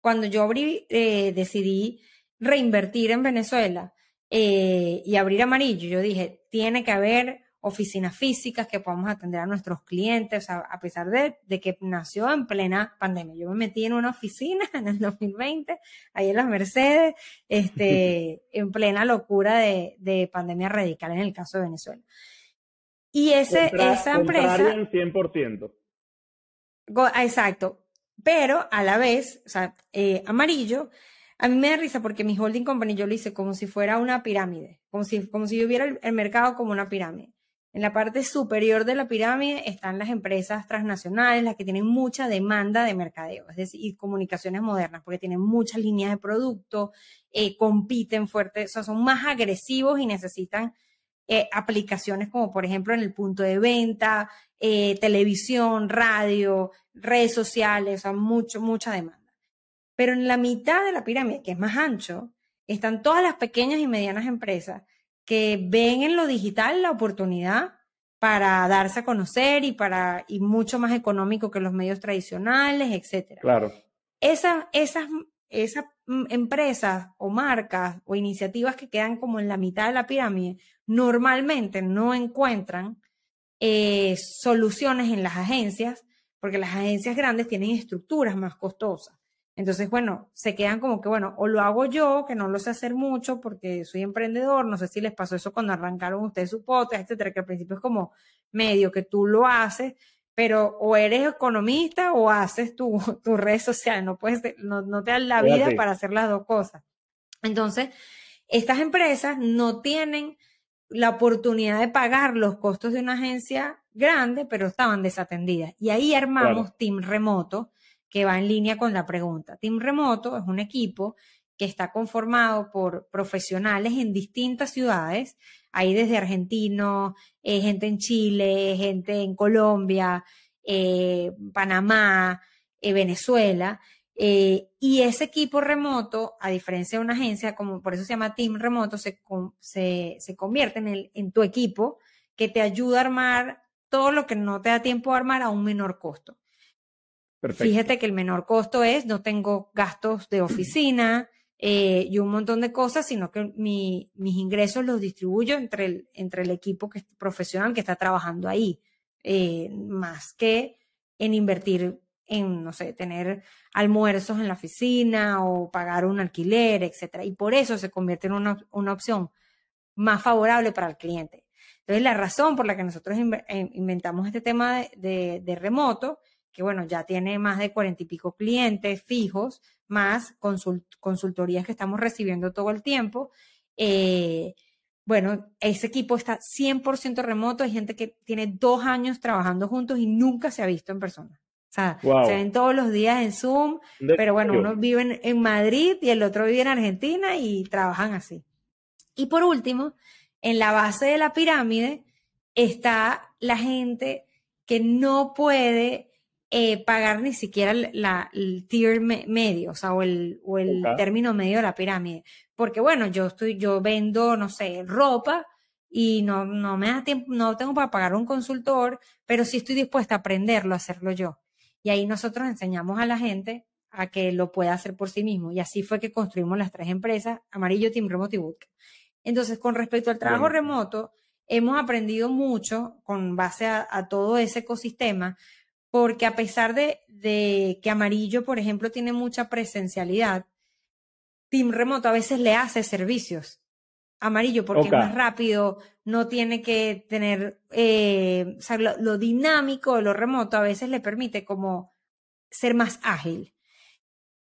A: cuando yo eh, decidí reinvertir en Venezuela, eh, y abrir amarillo, yo dije, tiene que haber oficinas físicas que podamos atender a nuestros clientes, a pesar de, que nació en plena pandemia. Yo me metí en una oficina <laughs> en el 2020, ahí en las Mercedes, este, <laughs> en plena locura de, pandemia radical en el caso de Venezuela. Y ese, esa empresa...
B: 100%.
A: Exacto. Pero a la vez, o sea, eh, amarillo, a mí me da risa porque mi holding company yo lo hice como si fuera una pirámide, como si, como si yo viera el mercado como una pirámide. En la parte superior de la pirámide están las empresas transnacionales, las que tienen mucha demanda de mercadeo, es decir, y comunicaciones modernas, porque tienen muchas líneas de producto, eh, compiten fuerte, o sea, son más agresivos y necesitan eh, aplicaciones como, por ejemplo, en el punto de venta, eh, televisión, radio, redes sociales, o sea, mucho, mucha demanda. Pero en la mitad de la pirámide, que es más ancho, están todas las pequeñas y medianas empresas que ven en lo digital la oportunidad para darse a conocer y para y mucho más económico que los medios tradicionales, etcétera.
B: Claro.
A: esas, esas mm, empresas o marcas o iniciativas que quedan como en la mitad de la pirámide normalmente no encuentran eh, soluciones en las agencias porque las agencias grandes tienen estructuras más costosas. Entonces, bueno, se quedan como que, bueno, o lo hago yo, que no lo sé hacer mucho porque soy emprendedor, no sé si les pasó eso cuando arrancaron ustedes su podcast, etcétera, que al principio es como medio que tú lo haces, pero o eres economista o haces tu, <laughs> tu red social, no puedes, no, no te dan la vida para hacer las dos cosas. Entonces, estas empresas no tienen la oportunidad de pagar los costos de una agencia grande, pero estaban desatendidas. Y ahí armamos Team Remoto, que va en línea con la pregunta. Team Remoto es un equipo que está conformado por profesionales en distintas ciudades. Hay desde argentinos, eh, gente en Chile, gente en Colombia, eh, Panamá, eh, Venezuela. y ese equipo remoto, a diferencia de una agencia, como por eso se llama Team Remoto, se, se, convierte en, el, en tu equipo que te ayuda a armar todo lo que no te da tiempo a armar a un menor costo. Fíjate que el menor costo es, no tengo gastos de oficina eh, y un montón de cosas, sino que mis ingresos los distribuyo entre el, entre el equipo que, profesional que está trabajando ahí, eh, más que en invertir en, no sé, tener almuerzos en la oficina o pagar un alquiler, etcétera. Y por eso se convierte en una, una opción más favorable para el cliente. Entonces, la razón por la que nosotros eh, inventamos este tema de, de remoto que bueno, ya tiene más de cuarenta y pico clientes fijos, más consultorías que estamos recibiendo todo el tiempo. Eh, bueno, ese equipo está 100% remoto, hay gente que tiene dos años trabajando juntos y nunca se ha visto en persona. O sea, se ven todos los días en Zoom, pero bueno, uno vive en Madrid y el otro vive en Argentina y trabajan así. Y por último, en la base de la pirámide está la gente que no puede eh, pagar ni siquiera la, el tier medio, o sea, o el, o el término medio de la pirámide. Porque bueno, yo estoy, yo vendo, no sé, ropa y no, no me da tiempo, no tengo para pagar un consultor, pero sí estoy dispuesta a aprenderlo, a hacerlo yo. Y ahí nosotros enseñamos a la gente a que lo pueda hacer por sí mismo. Y así fue que construimos las tres empresas, Amarillo, Team Remote y Bootcamp. Entonces, con respecto al trabajo remoto, hemos aprendido mucho con base a todo ese ecosistema, porque a pesar de, que Amarillo, por ejemplo, tiene mucha presencialidad, Team Remoto a veces le hace servicios. Amarillo porque es más rápido, no tiene que tener, eh, o sea, lo, dinámico de lo remoto a veces le permite como ser más ágil.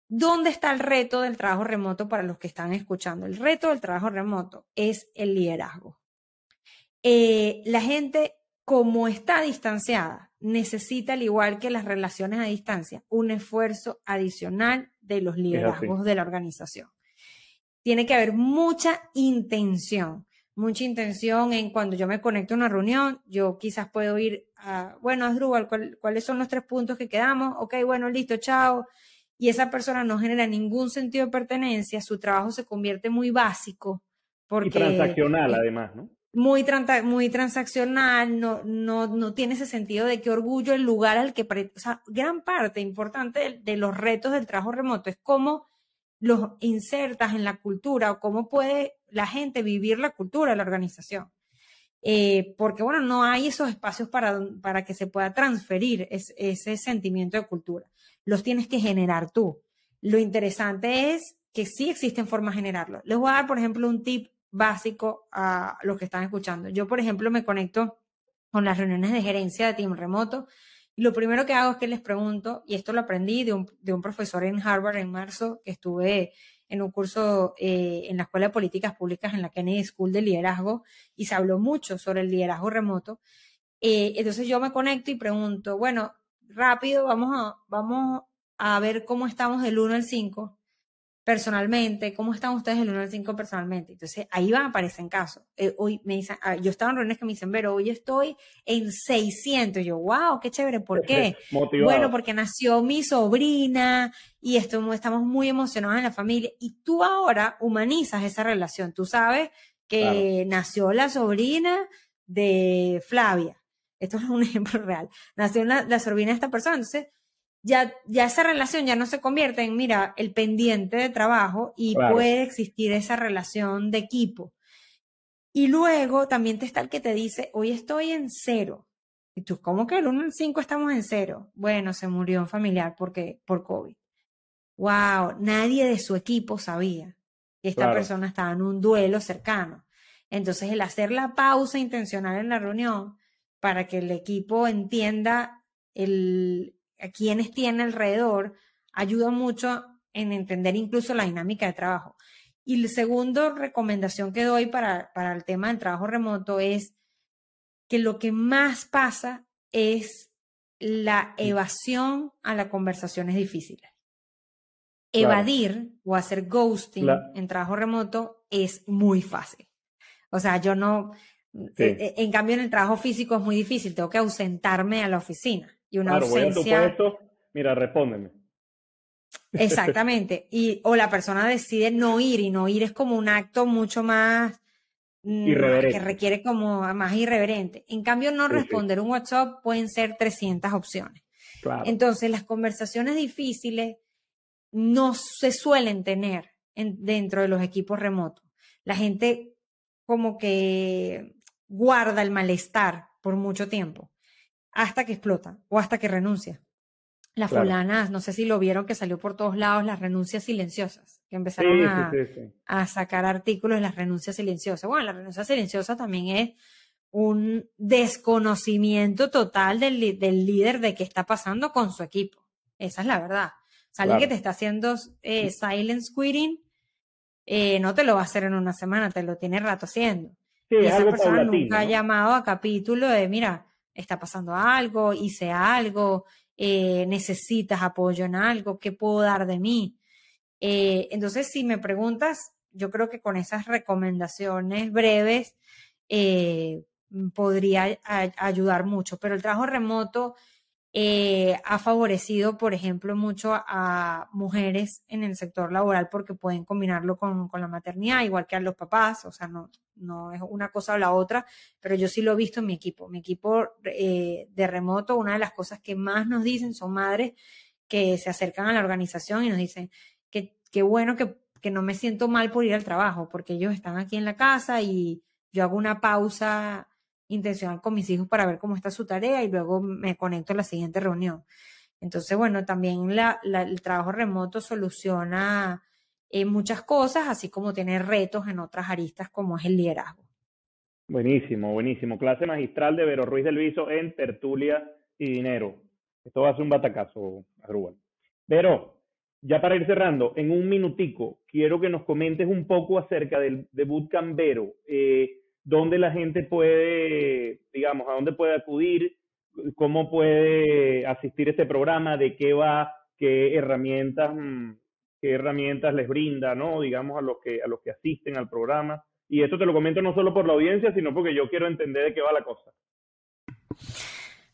A: ¿Dónde está el reto del trabajo remoto para los que están escuchando? El reto del trabajo remoto es el liderazgo. Eh, la gente, como está distanciada, necesita, al igual que las relaciones a distancia, un esfuerzo adicional de los liderazgos de la organización. Tiene que haber mucha intención, mucha intención en cuando yo me conecto a una reunión, yo quizás puedo ir a, bueno, Asdrúbal, ¿cuáles son los tres puntos que quedamos? Ok, bueno, listo, chao. Y esa persona no genera ningún sentido de pertenencia, su trabajo se convierte muy básico. Porque, y
B: transaccional, además, ¿no?
A: Muy, muy transaccional, no, no, no tiene ese sentido de qué orgullo el lugar al que, o sea, gran parte importante de, los retos del trabajo remoto es cómo los insertas en la cultura o cómo puede la gente vivir la cultura de la organización. Eh, porque bueno, no hay esos espacios para, para que se pueda transferir ese sentimiento de cultura. Los tienes que generar tú. Lo interesante es que sí existen formas de generarlo. Les voy a dar, por ejemplo, un tip básico a los que están escuchando. Yo, por ejemplo, me conecto con las reuniones de gerencia de team remoto y lo primero que hago es que les pregunto, y esto lo aprendí de un, de un profesor en Harvard en marzo, que estuve en un curso eh, en la Escuela de Políticas Públicas en la Kennedy School de Liderazgo y se habló mucho sobre el liderazgo remoto. Eh, entonces yo me conecto y pregunto, bueno, rápido, vamos a, vamos a ver cómo estamos del 1 al 5 personalmente, ¿cómo están ustedes del 1 al 5 personalmente? Entonces, ahí van, aparecen casos. Eh, hoy me dicen, ah, yo estaba en reuniones que me dicen, pero hoy estoy en 600. yo, wow, qué chévere, ¿por qué? <laughs> Bueno, porque nació mi sobrina y esto, estamos muy emocionados en la familia. Y tú ahora humanizas esa relación. Tú sabes que nació la sobrina de Flavia. Esto es un <laughs> ejemplo real. Nació la sobrina de esta persona. Entonces, ya, ya esa relación ya no se convierte en, mira, el pendiente de trabajo y puede existir esa relación de equipo. Y luego también te está el que te dice, hoy estoy en cero. Y tú, ¿cómo que el 1 al 5 estamos en cero? Bueno, se murió un familiar porque, por COVID. Wow, nadie de su equipo sabía que esta persona estaba en un duelo cercano. Entonces, el hacer la pausa intencional en la reunión para que el equipo entienda el, a quienes tiene alrededor, ayuda mucho en entender incluso la dinámica de trabajo. Y la segunda recomendación que doy para, para el tema del trabajo remoto es que lo que más pasa es la evasión a las conversaciones difíciles. Evadir o hacer ghosting en trabajo remoto es muy fácil. O sea, yo no, e, en cambio en el trabajo físico es muy difícil, tengo que ausentarme a la oficina y una claro, ausencia. Voy a tu puesto,
B: mira, respóndeme.
A: Exactamente. Y, o la persona decide no ir y no ir es como un acto mucho más mm, que requiere como más irreverente. En cambio, no responder un WhatsApp pueden ser 300 opciones. Claro. Entonces, las conversaciones difíciles no se suelen tener dentro de los equipos remotos. La gente como que guarda el malestar por mucho tiempo hasta que explota o hasta que renuncia. Las fulanas, no sé si lo vieron que salió por todos lados, las renuncias silenciosas, que empezaron a, sacar artículos de las renuncias silenciosas. Bueno, la renuncia silenciosa también es un desconocimiento total del, del, líder de qué está pasando con su equipo. Esa es la verdad. O que te está haciendo eh, silence quitting, eh, no te lo va a hacer en una semana, te lo tiene rato haciendo. y esa persona nunca ha llamado a capítulo de, mira, está pasando algo, hice algo, eh, necesitas apoyo en algo, ¿qué puedo dar de mí? Eh, entonces, si me preguntas, yo creo que con esas recomendaciones breves eh, podría ayudar mucho, pero el trabajo remoto eh, ha favorecido, por ejemplo, mucho a, mujeres en el sector laboral porque pueden combinarlo con, la maternidad, igual que a los papás, o sea, no, no es una cosa o la otra, pero yo sí lo he visto en mi equipo. Mi equipo eh, de remoto, una de las cosas que más nos dicen son madres que se acercan a la organización y nos dicen que qué bueno que, que no me siento mal por ir al trabajo, porque ellos están aquí en la casa y yo hago una pausa intencional con mis hijos para ver cómo está su tarea y luego me conecto a la siguiente reunión. Entonces, bueno, también la, el trabajo remoto soluciona eh, muchas cosas, así como tiene retos en otras aristas como es el liderazgo.
B: Buenísimo, buenísimo. Clase magistral de Vero Ruiz del Viso en Tertulia y Dinero. Esto va a ser un batacazo, Arrubal. Vero, ya para ir cerrando, en un minutico, quiero que nos comentes un poco acerca del de Bootcamp Vero. Eh, dónde la gente puede, digamos, a dónde puede acudir, cómo puede asistir a este programa, de qué va, qué herramientas, mm, qué herramientas les brinda, ¿no? Digamos, a los que, a los que asisten al programa. Y esto te lo comento no solo por la audiencia, sino porque yo quiero entender de qué va la cosa.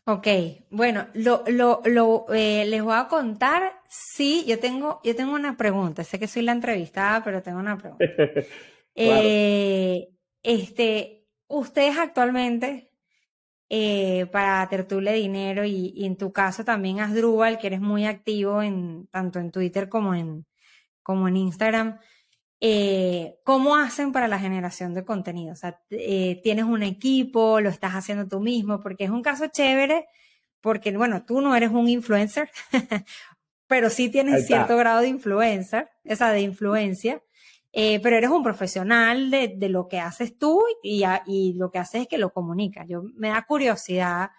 A: Ok, bueno, lo, lo, lo eh, les voy a contar. Sí, yo tengo, yo tengo una pregunta. Sé que soy la entrevistada, pero tengo una pregunta. <laughs> eh, este, ustedes actualmente, eh, para Tertulia Dinero y, en tu caso también Asdrúbal, que eres muy activo en, tanto en Twitter como en, como en Instagram, eh, ¿cómo hacen para la generación de contenido? O sea, eh, ¿tienes un equipo? ¿Lo estás haciendo tú mismo? Porque es un caso chévere, porque, bueno, tú no eres un influencer, <laughs> pero sí tienes cierto grado de influencer, esa de influencia, eh, pero eres un profesional de, de lo que haces tú y, y, lo que haces es que lo comunicas. Yo me da curiosidad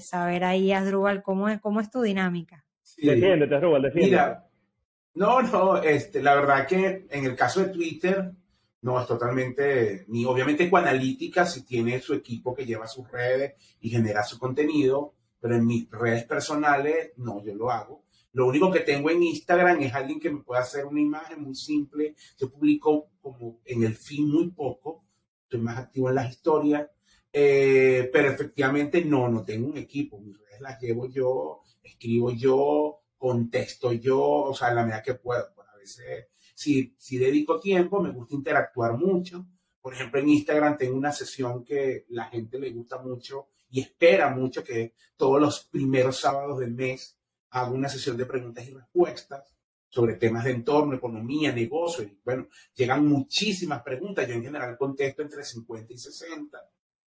A: saber ahí, Asdrúbal, cómo es, cómo es tu dinámica.
B: Sí. Defiéndete, Asdrúbal, defiéndete.
C: No, no, este, la verdad que en el caso de Twitter, no, es totalmente, ni obviamente analítica si tiene su equipo que lleva sus redes y genera su contenido, pero en mis redes personales, no, yo lo hago. Lo único que tengo en Instagram es alguien que me pueda hacer una imagen muy simple. Yo publico como en el fin muy poco, estoy más activo en las historias, eh, pero efectivamente no, no tengo un equipo. Mis redes las llevo yo, escribo yo, contesto yo, o sea, en la medida que puedo. Pues a veces, si, si dedico tiempo, me gusta interactuar mucho. Por ejemplo, en Instagram tengo una sesión que la gente le gusta mucho y espera mucho que todos los primeros sábados del mes haga una sesión de preguntas y respuestas sobre temas de entorno, economía, negocio. Y bueno, llegan muchísimas preguntas. Yo en general contesto entre 50 y 60,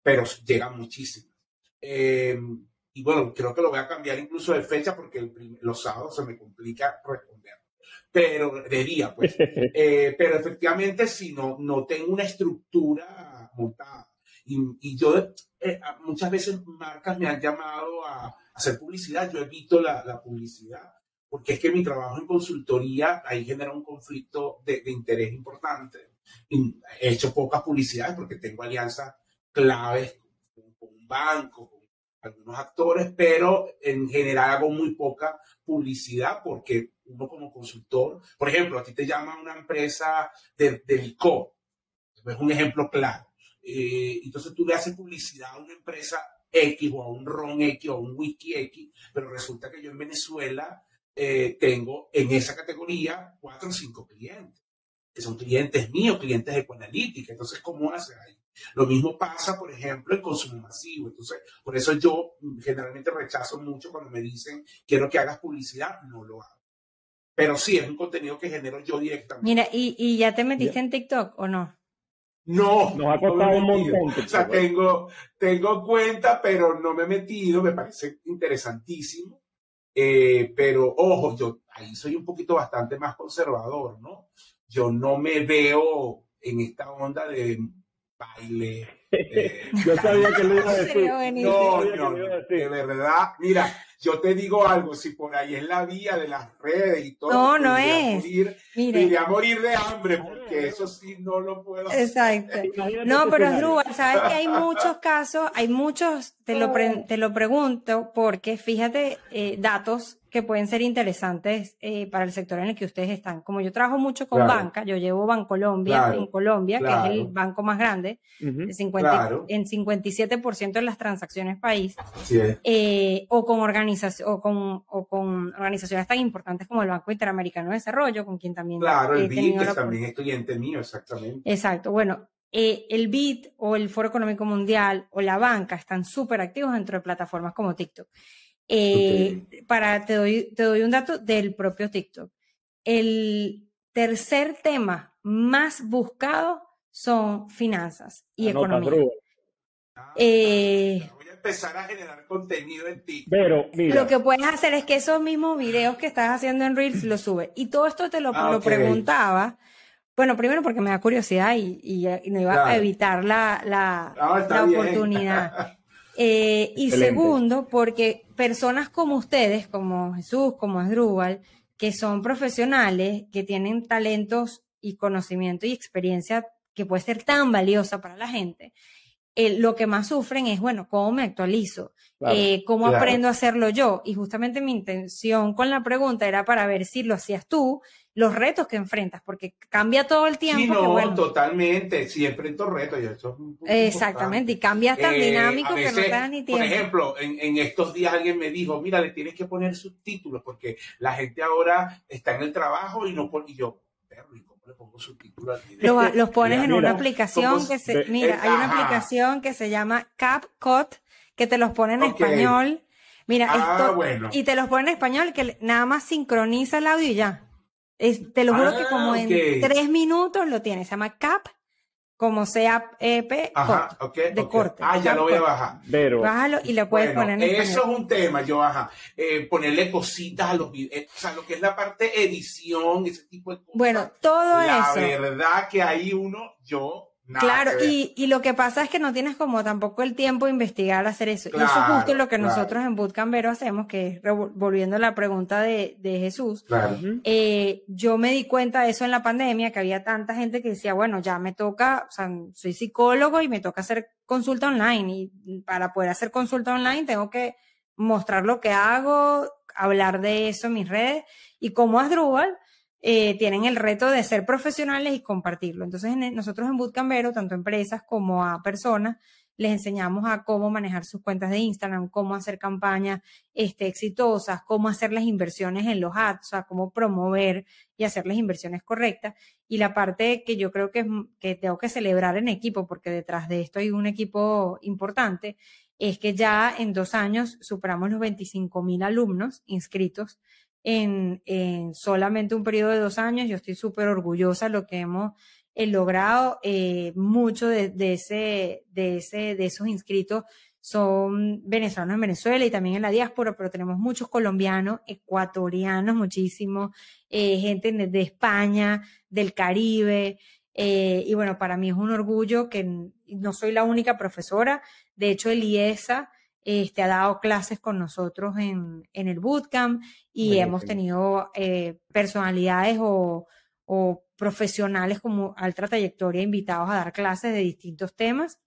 C: pero llegan muchísimas. Eh, y bueno, creo que lo voy a cambiar incluso de fecha porque los sábados se me complica responder. Pero de día, pues. <laughs> Eh, pero efectivamente, si no, no tengo una estructura montada. Y, y yo, eh, muchas veces marcas me han llamado a, hacer publicidad. Yo evito la, la, publicidad porque es que mi trabajo en consultoría ahí genera un conflicto de, de interés importante. Y he hecho pocas publicidades porque tengo alianzas claves con, con un banco, algunos actores, pero en general hago muy poca publicidad porque uno como consultor, por ejemplo, a ti te llama una empresa de, de licor, es un ejemplo claro. Eh, entonces tú le haces publicidad a una empresa X o a un ron X o a un whisky X, pero resulta que yo en Venezuela eh, tengo en esa categoría cuatro o cinco clientes, que son clientes míos, clientes de Ecoanalítica. Entonces, ¿cómo haces ahí? Lo mismo pasa, por ejemplo, en consumo masivo. Entonces, por eso yo generalmente rechazo mucho cuando me dicen, quiero que hagas publicidad, no lo hago. Pero sí, es un contenido que genero yo directamente.
A: Mira, ¿y, y ya te metiste en TikTok o no?
C: No,
B: nos ha costado un montón.
C: O sea, tengo, tengo cuenta, pero no me he metido, me parece interesantísimo. Eh, pero ojo, yo ahí soy un poquito bastante más conservador, ¿no? Yo no me veo en esta onda de baile.
B: Eh, <laughs> yo sabía que lo iba a decir.
C: No, no, no, de verdad. Mira, yo te digo algo, si por ahí es la vía de las redes y todo.
A: No, no es.
C: Morir, Mire. a morir de hambre, eso sí no lo puedo
A: Exacto. <laughs> No, pero Drúbal, sabes que hay muchos casos, hay muchos, te lo, <laughs> te lo pregunto, porque fíjate, eh, datos que pueden ser interesantes eh, para el sector en el que ustedes están. Como yo trabajo mucho con banca, yo llevo Bancolombia en Colombia, que es el banco más grande, en 57% de las transacciones país, eh, o, con o, con, o con organizaciones tan importantes como el Banco Interamericano de Desarrollo, con quien también...
C: Claro, el BID, que también es cliente mío, exactamente.
A: Exacto, bueno, eh, el BID o el Foro Económico Mundial o la banca están súper activos dentro de plataformas como TikTok. Eh, para, te doy, te doy un dato del propio TikTok. El tercer tema más buscado son finanzas y economía.
C: Eh, voy a empezar a generar contenido en TikTok.
B: Pero,
A: Lo que puedes hacer es que esos mismos videos que estás haciendo en Reels los subes. Y todo esto te lo, ah, preguntaba. Bueno, primero porque me da curiosidad y, y, no iba a evitar la, la, ah, la oportunidad. <laughs> Eh, y segundo, porque personas como ustedes, como Jesús, como Asdrúbal, que son profesionales, que tienen talentos y conocimiento y experiencia que puede ser tan valiosa para la gente, eh, lo que más sufren es, bueno, ¿cómo me actualizo? Eh, ¿Cómo aprendo a hacerlo yo? Y justamente mi intención con la pregunta era para ver si lo hacías tú, los retos que enfrentas, porque cambia todo el tiempo.
C: Sí, no, totalmente, sí enfrento retos. Y eso
A: Exactamente, y cambia tan eh, dinámico que no te da ni tiempo.
C: Por ejemplo, en, en, estos días alguien me dijo, mira, le tienes que poner subtítulos, porque la gente ahora está en el trabajo y no pone, y yo, perro, ¿cómo le pongo subtítulos al
A: video? los <laughs> pones en una aplicación que se, mira, hay una aplicación que se llama CapCut, que te los pone en español. Mira, ah, esto, y te los pone en español que nada más sincroniza el audio y ya. Te lo juro que como ah, en tres minutos lo tienes. Se llama CAP como sea EP de corte.
C: Ah, ya lo voy a bajar.
A: Pero, Bájalo y le puedes poner
C: en Eso es un tema, yo, ajá. Eh, ponerle cositas a los videos, eh, o sea, lo que es la parte edición, ese tipo de cosas.
A: Bueno, todo
C: eso.
A: La
C: verdad que ahí uno, yo
A: claro, y, y, lo que pasa es que no tienes como tampoco el tiempo de investigar hacer eso. y eso es justo lo que nosotros en Bootcampero hacemos, que es volviendo a la pregunta de, de Jesús. Eh, yo me di cuenta de eso en la pandemia, que había tanta gente que decía, bueno, ya me toca, o sea, soy psicólogo y me toca hacer consulta online. Y para poder hacer consulta online tengo que mostrar lo que hago, hablar de eso en mis redes. Y como Asdrúbal, eh, tienen el reto de ser profesionales y compartirlo. Entonces, nosotros en Bootcampero, tanto a empresas como a personas, les enseñamos a cómo manejar sus cuentas de Instagram, cómo hacer campañas este, exitosas, cómo hacer las inversiones en los ads, o sea, cómo promover y hacer las inversiones correctas. Y la parte que yo creo que, que tengo que celebrar en equipo, porque detrás de esto hay un equipo importante, es que ya en dos años superamos los 25 mil alumnos inscritos en, en solamente un periodo de dos años. Yo estoy súper orgullosa de lo que hemos eh, logrado. Eh, mucho de, ese, de, ese, de esos inscritos son venezolanos en Venezuela y también en la diáspora, pero tenemos muchos colombianos, ecuatorianos, muchísimos, eh, gente de, España, del Caribe. Eh, y bueno, para mí es un orgullo que no soy la única profesora. De hecho, el IESA este, ha dado clases con nosotros en, en el bootcamp y hemos tenido eh, personalidades o, o, profesionales como alta trayectoria invitados a dar clases de distintos temas.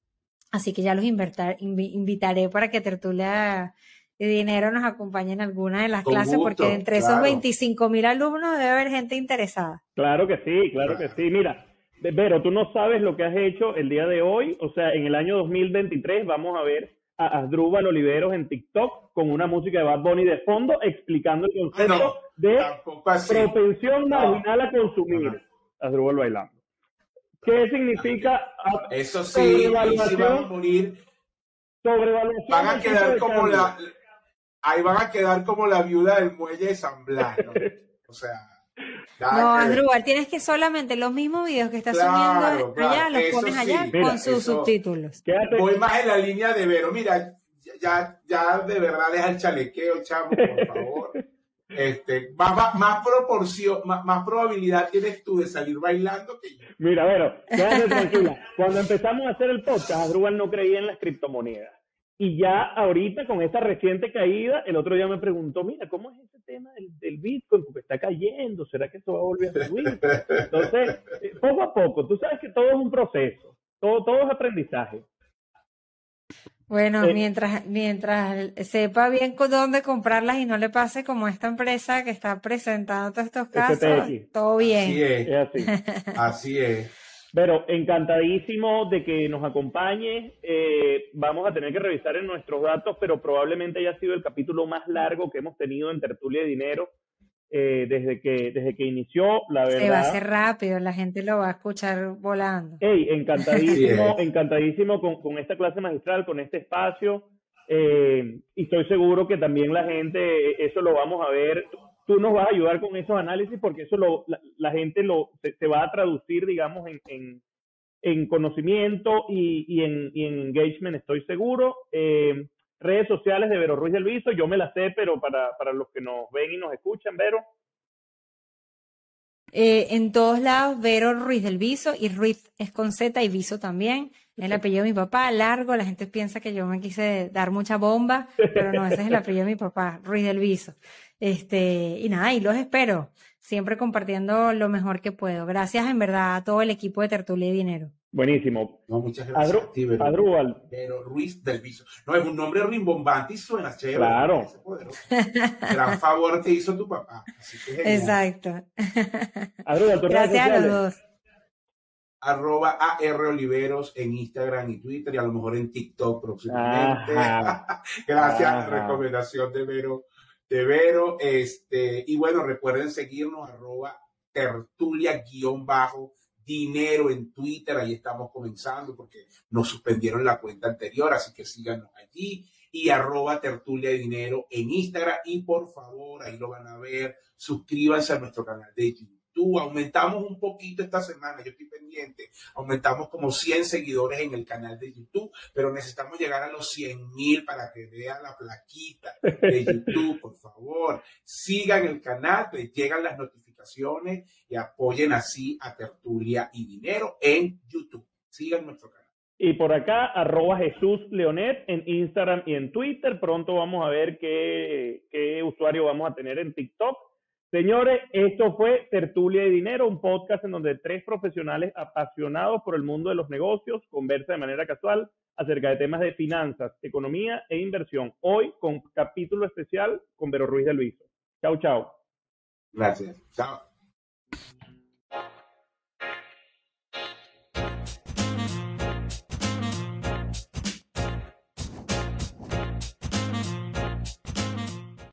A: Así que ya los invitaré para que Tertulia de Dinero nos acompañe en alguna de las clases, porque entre esos 25 mil alumnos debe haber gente interesada.
B: Claro que sí, claro que sí. Mira, Vero, tú no sabes lo que has hecho el día de hoy. O sea, en el año 2023 vamos a ver a Asdrúbal Oliveros en TikTok con una música de Bad Bunny de fondo explicando el concepto de propensión marginal a consumir. Asdrúbal bailando. ¿Qué significa?
C: Eso sí, sí van a morir. Van a quedar como la. Ahí van a quedar como la viuda del muelle de San Blas. ¿no? <laughs> O sea.
A: No, Andrúbal, tienes que solamente los mismos videos que estás subiendo allá, los pones allá con sus subtítulos.
C: Voy más en la línea de Vero. Mira, ya, ya de verdad deja el chalequeo, chamo, por <laughs> favor. Este, más, más, proporción, más, probabilidad tienes tú de salir bailando que yo.
B: Mira, Vero, quédate <laughs> tranquila. Cuando empezamos a hacer el podcast, Adrúbal no creía en las criptomonedas. Y ya ahorita con esa reciente caída, el otro día me preguntó, mira, ¿cómo es ese tema del, Bitcoin? Porque está cayendo, ¿será que esto va a volver a subir? Entonces, eh, poco a poco, tú sabes que todo es un proceso, todo, todo es aprendizaje.
A: Bueno, eh, mientras, mientras sepa bien dónde comprarlas y no le pase como esta empresa que está presentando todos estos casos, todo bien.
C: Así es. así. <laughs> así es.
B: Pero encantadísimo de que nos acompañe. Eh, vamos a tener que revisar en nuestros datos, pero probablemente haya sido el capítulo más largo que hemos tenido en Tertulia de Dinero eh, desde, que, desde que inició. La verdad. Se
A: va a hacer rápido, la gente lo va a escuchar volando.
B: Hey, encantadísimo, encantadísimo con, con, esta clase magistral, con este espacio. Eh, y estoy seguro que también la gente, eso lo vamos a ver tú nos vas a ayudar con esos análisis porque eso lo, la, gente lo, se, va a traducir, digamos, en, en, conocimiento y, y, en, y, en, engagement, estoy seguro. Eh, redes sociales de Vero Ruiz del Viso, yo me las sé, pero para, para los que nos ven y nos escuchan, Vero.
A: Eh, en todos lados, Vero Ruiz del Viso, y Ruiz es con Z y Viso también. El apellido de mi papá, largo, la gente piensa que yo me quise dar mucha bomba, pero no, ese es el apellido de mi papá, Ruiz del Viso. Este, y nada, y los espero, siempre compartiendo lo mejor que puedo. Gracias en verdad a todo el equipo de Tertulia y Dinero.
B: Buenísimo.
C: No, muchas gracias
B: Adru
C: Pero Ruiz del Viso. No, es un nombre rimbombante y suena chévere.
B: Claro.
C: Gran favor te hizo tu papá.
A: Exacto.
B: gracias
A: a los dos.
C: Arroba AR Oliveros en Instagram y Twitter y a lo mejor en TikTok próximamente. <laughs> gracias, recomendación de Vero de Vero. Este, y bueno, recuerden seguirnos arroba tertulia guion bajo dinero en Twitter. Ahí estamos comenzando porque nos suspendieron la cuenta anterior, así que síganos allí. Y arroba tertulia dinero en Instagram. Y por favor, ahí lo van a ver. Suscríbanse a nuestro canal de YouTube Aumentamos un poquito esta semana, yo estoy pendiente. Aumentamos como 100 seguidores en el canal de YouTube, pero necesitamos llegar a los 100 mil para que vean la plaquita de <laughs> YouTube, por favor. Sigan el canal, les llegan las notificaciones y apoyen así a Tertulia y Dinero en YouTube. Sigan nuestro canal.
B: Y por acá, arroba Jesús Leonet en Instagram y en Twitter. Pronto vamos a ver qué, qué usuario vamos a tener en TikTok. Señores, esto fue Tertulia de Dinero, un podcast en donde tres profesionales apasionados por el mundo de los negocios conversan de manera casual acerca de temas de finanzas, economía e inversión. Hoy con capítulo especial con Vero Ruiz de Luiso. Chao, chao.
C: Gracias. Chao.